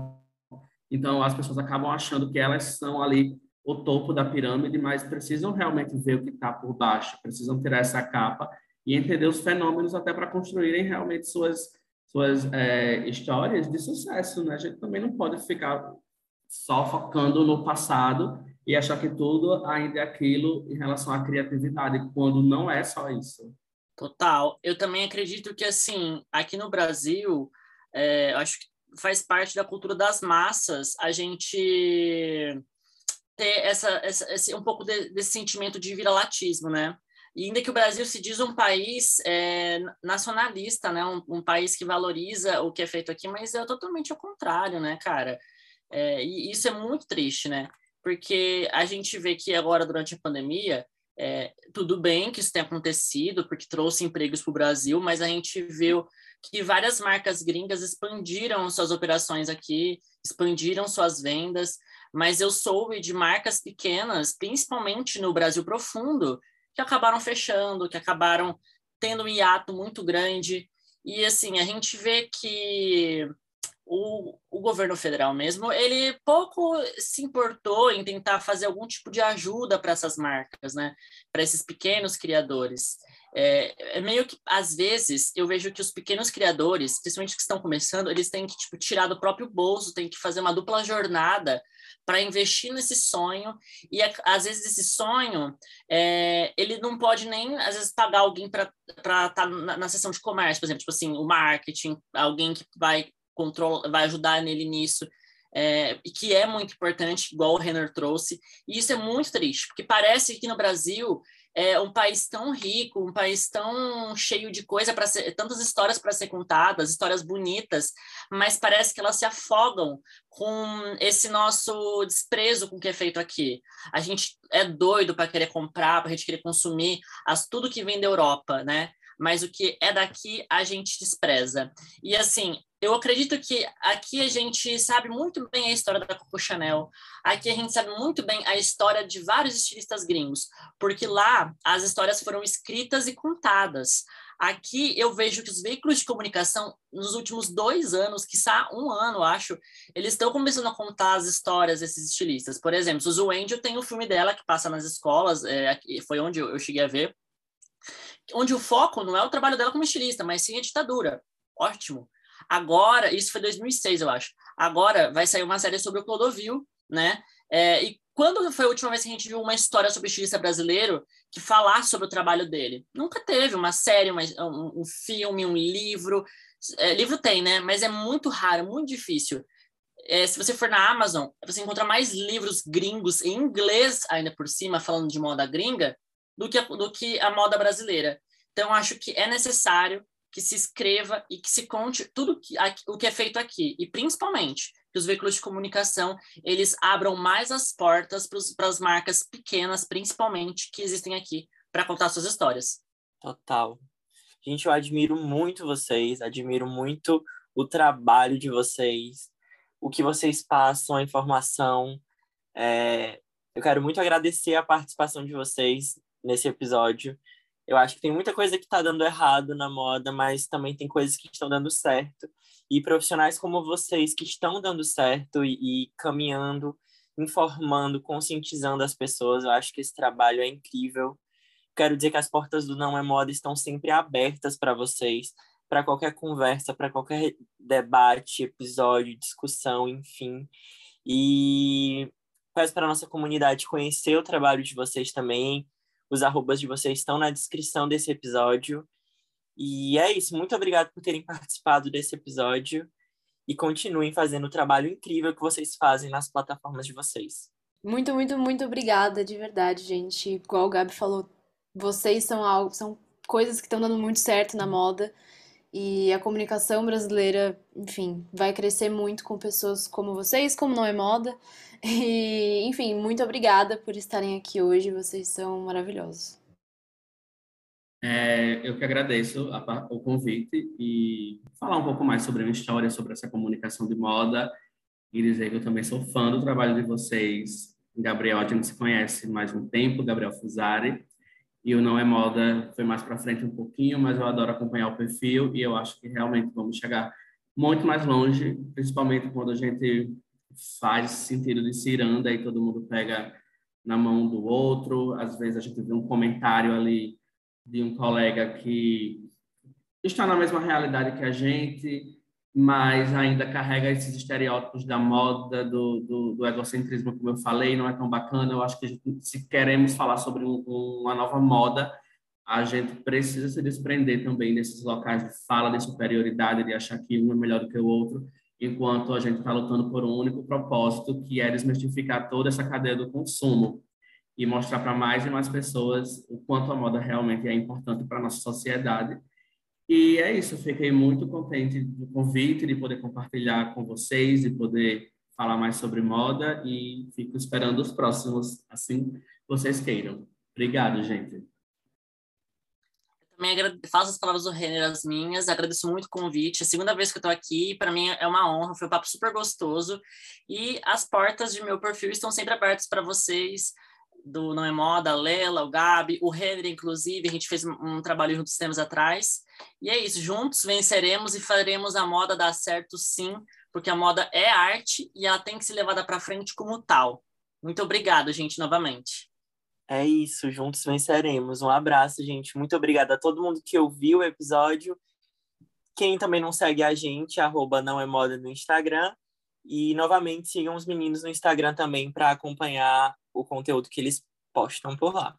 Então, as pessoas acabam achando que elas são ali o topo da pirâmide, mas precisam realmente ver o que está por baixo, precisam tirar essa capa e entender os fenômenos até para construírem realmente suas, suas é, histórias de sucesso. Né? A gente também não pode ficar só focando no passado e achar que tudo ainda é aquilo em relação à criatividade, quando não é só isso. Total. Eu também acredito que, assim, aqui no Brasil, é, acho que faz parte da cultura das massas a gente ter essa, essa esse, um pouco de, desse sentimento de viralatismo, né? E ainda que o Brasil se diz um país é, nacionalista, né? Um, um, país que valoriza o que é feito aqui, mas é totalmente ao contrário, né, cara? É, e isso é muito triste, né? Porque a gente vê que agora, durante a pandemia, é, tudo bem que isso tenha acontecido, porque trouxe empregos para o Brasil, mas a gente viu que várias marcas gringas expandiram suas operações aqui, expandiram suas vendas, mas eu soube de marcas pequenas, principalmente no Brasil profundo, que acabaram fechando, que acabaram tendo um hiato muito grande. E assim, a gente vê que o, o governo federal mesmo, ele pouco se importou em tentar fazer algum tipo de ajuda para essas marcas, né? Para esses pequenos criadores. É, é, meio que, às vezes, eu vejo que os pequenos criadores, principalmente que estão começando, eles têm que, tipo, tirar do próprio bolso, têm que fazer uma dupla jornada para investir nesse sonho. E, às vezes, esse sonho, é, ele não pode nem, às vezes, pagar alguém para estar tá na, na sessão de comércio, por exemplo, tipo assim, o marketing, alguém que vai controla, vai ajudar nele nisso, é, e que é muito importante, igual o Renner trouxe. E isso é muito triste, porque parece que no Brasil é um país tão rico, um país tão cheio de coisa para ser, tantas histórias para ser contadas, histórias bonitas, mas parece que elas se afogam com esse nosso desprezo com o que é feito aqui. A gente é doido para querer comprar, para a gente querer consumir as tudo que vem da Europa, né? mas o que é daqui a gente despreza. E assim, eu acredito que aqui a gente sabe muito bem a história da Coco Chanel. Aqui a gente sabe muito bem a história de vários estilistas gringos, porque lá as histórias foram escritas e contadas. Aqui eu vejo que os veículos de comunicação, nos últimos dois anos, que um ano, acho, eles estão começando a contar as histórias desses estilistas. Por exemplo, Suzu Angel tem o um filme dela que passa nas escolas, é, foi onde eu cheguei a ver, onde o foco não é o trabalho dela como estilista, mas sim a ditadura. Ótimo. Agora, isso foi 2006, eu acho. Agora vai sair uma série sobre o Clodovil, né? É, e quando foi a última vez que a gente viu uma história sobre estilista brasileiro que falasse sobre o trabalho dele? Nunca teve uma série, uma, um, um, filme, um livro. É, livro tem, né? Mas é muito raro, muito difícil. É, se você for na Amazon, você encontra mais livros gringos em inglês ainda por cima, falando de moda gringa, do que a, do que a moda brasileira. Então, acho que é necessário que se escreva e que se conte tudo que, o que é feito aqui. E, principalmente, que os veículos de comunicação eles abram mais as portas para as marcas pequenas, principalmente, que existem aqui, para contar suas histórias. Total. Gente, eu admiro muito vocês, admiro muito o trabalho de vocês, o que vocês passam, a informação. É... Eu quero muito agradecer a participação de vocês nesse episódio. Eu acho que tem muita coisa que está dando errado na moda, mas também tem coisas que estão dando certo. E profissionais como vocês que estão dando certo e, e caminhando, informando, conscientizando as pessoas, eu acho que esse trabalho é incrível. Quero dizer que as portas do Não é Moda estão sempre abertas para vocês, para qualquer conversa, para qualquer debate, episódio, discussão, enfim. E peço para a nossa comunidade conhecer o trabalho de vocês também, os arrobas de vocês estão na descrição desse episódio. E é isso. Muito obrigado por terem participado desse episódio. E continuem fazendo o trabalho incrível que vocês fazem nas plataformas de vocês. Muito, muito, muito obrigada, de verdade, gente. Igual o Gabi falou, vocês são algo, são coisas que estão dando muito certo na moda. E a comunicação brasileira, enfim, vai crescer muito com pessoas como vocês, como não é moda. E, enfim, muito obrigada por estarem aqui hoje, vocês são maravilhosos. É, eu que agradeço a, o convite e falar um pouco mais sobre a minha história, sobre essa comunicação de moda e dizer que eu também sou fã do trabalho de vocês. Gabriel, a gente se conhece mais um tempo, Gabriel Fusari, e o Não é Moda foi mais para frente um pouquinho, mas eu adoro acompanhar o perfil e eu acho que realmente vamos chegar muito mais longe, principalmente quando a gente faz sentido de ciranda e todo mundo pega na mão do outro. Às vezes a gente vê um comentário ali de um colega que está na mesma realidade que a gente, mas ainda carrega esses estereótipos da moda, do, do, do egocentrismo, como eu falei, não é tão bacana. Eu acho que gente, se queremos falar sobre um, uma nova moda, a gente precisa se desprender também desses locais de fala de superioridade, de achar que um é melhor do que o outro, enquanto a gente está lutando por um único propósito, que é desmistificar toda essa cadeia do consumo e mostrar para mais e mais pessoas o quanto a moda realmente é importante para a nossa sociedade. E é isso, fiquei muito contente do convite, de poder compartilhar com vocês, de poder falar mais sobre moda e fico esperando os próximos, assim vocês queiram. Obrigado, gente. Também faço as palavras do Renner as minhas, agradeço muito o convite. É a segunda vez que eu estou aqui, para mim é uma honra, foi um papo super gostoso. E as portas de meu perfil estão sempre abertas para vocês, do Não é Moda, a Lela, o Gabi, o Renner, inclusive, a gente fez um trabalho juntos tempos atrás. E é isso, juntos venceremos e faremos a moda dar certo sim, porque a moda é arte e ela tem que ser levada para frente como tal. Muito obrigado, gente, novamente. É isso, juntos venceremos. Um abraço, gente. Muito obrigada a todo mundo que ouviu o episódio. Quem também não segue a gente, arroba não é moda no Instagram. E novamente sigam os meninos no Instagram também para acompanhar o conteúdo que eles postam por lá.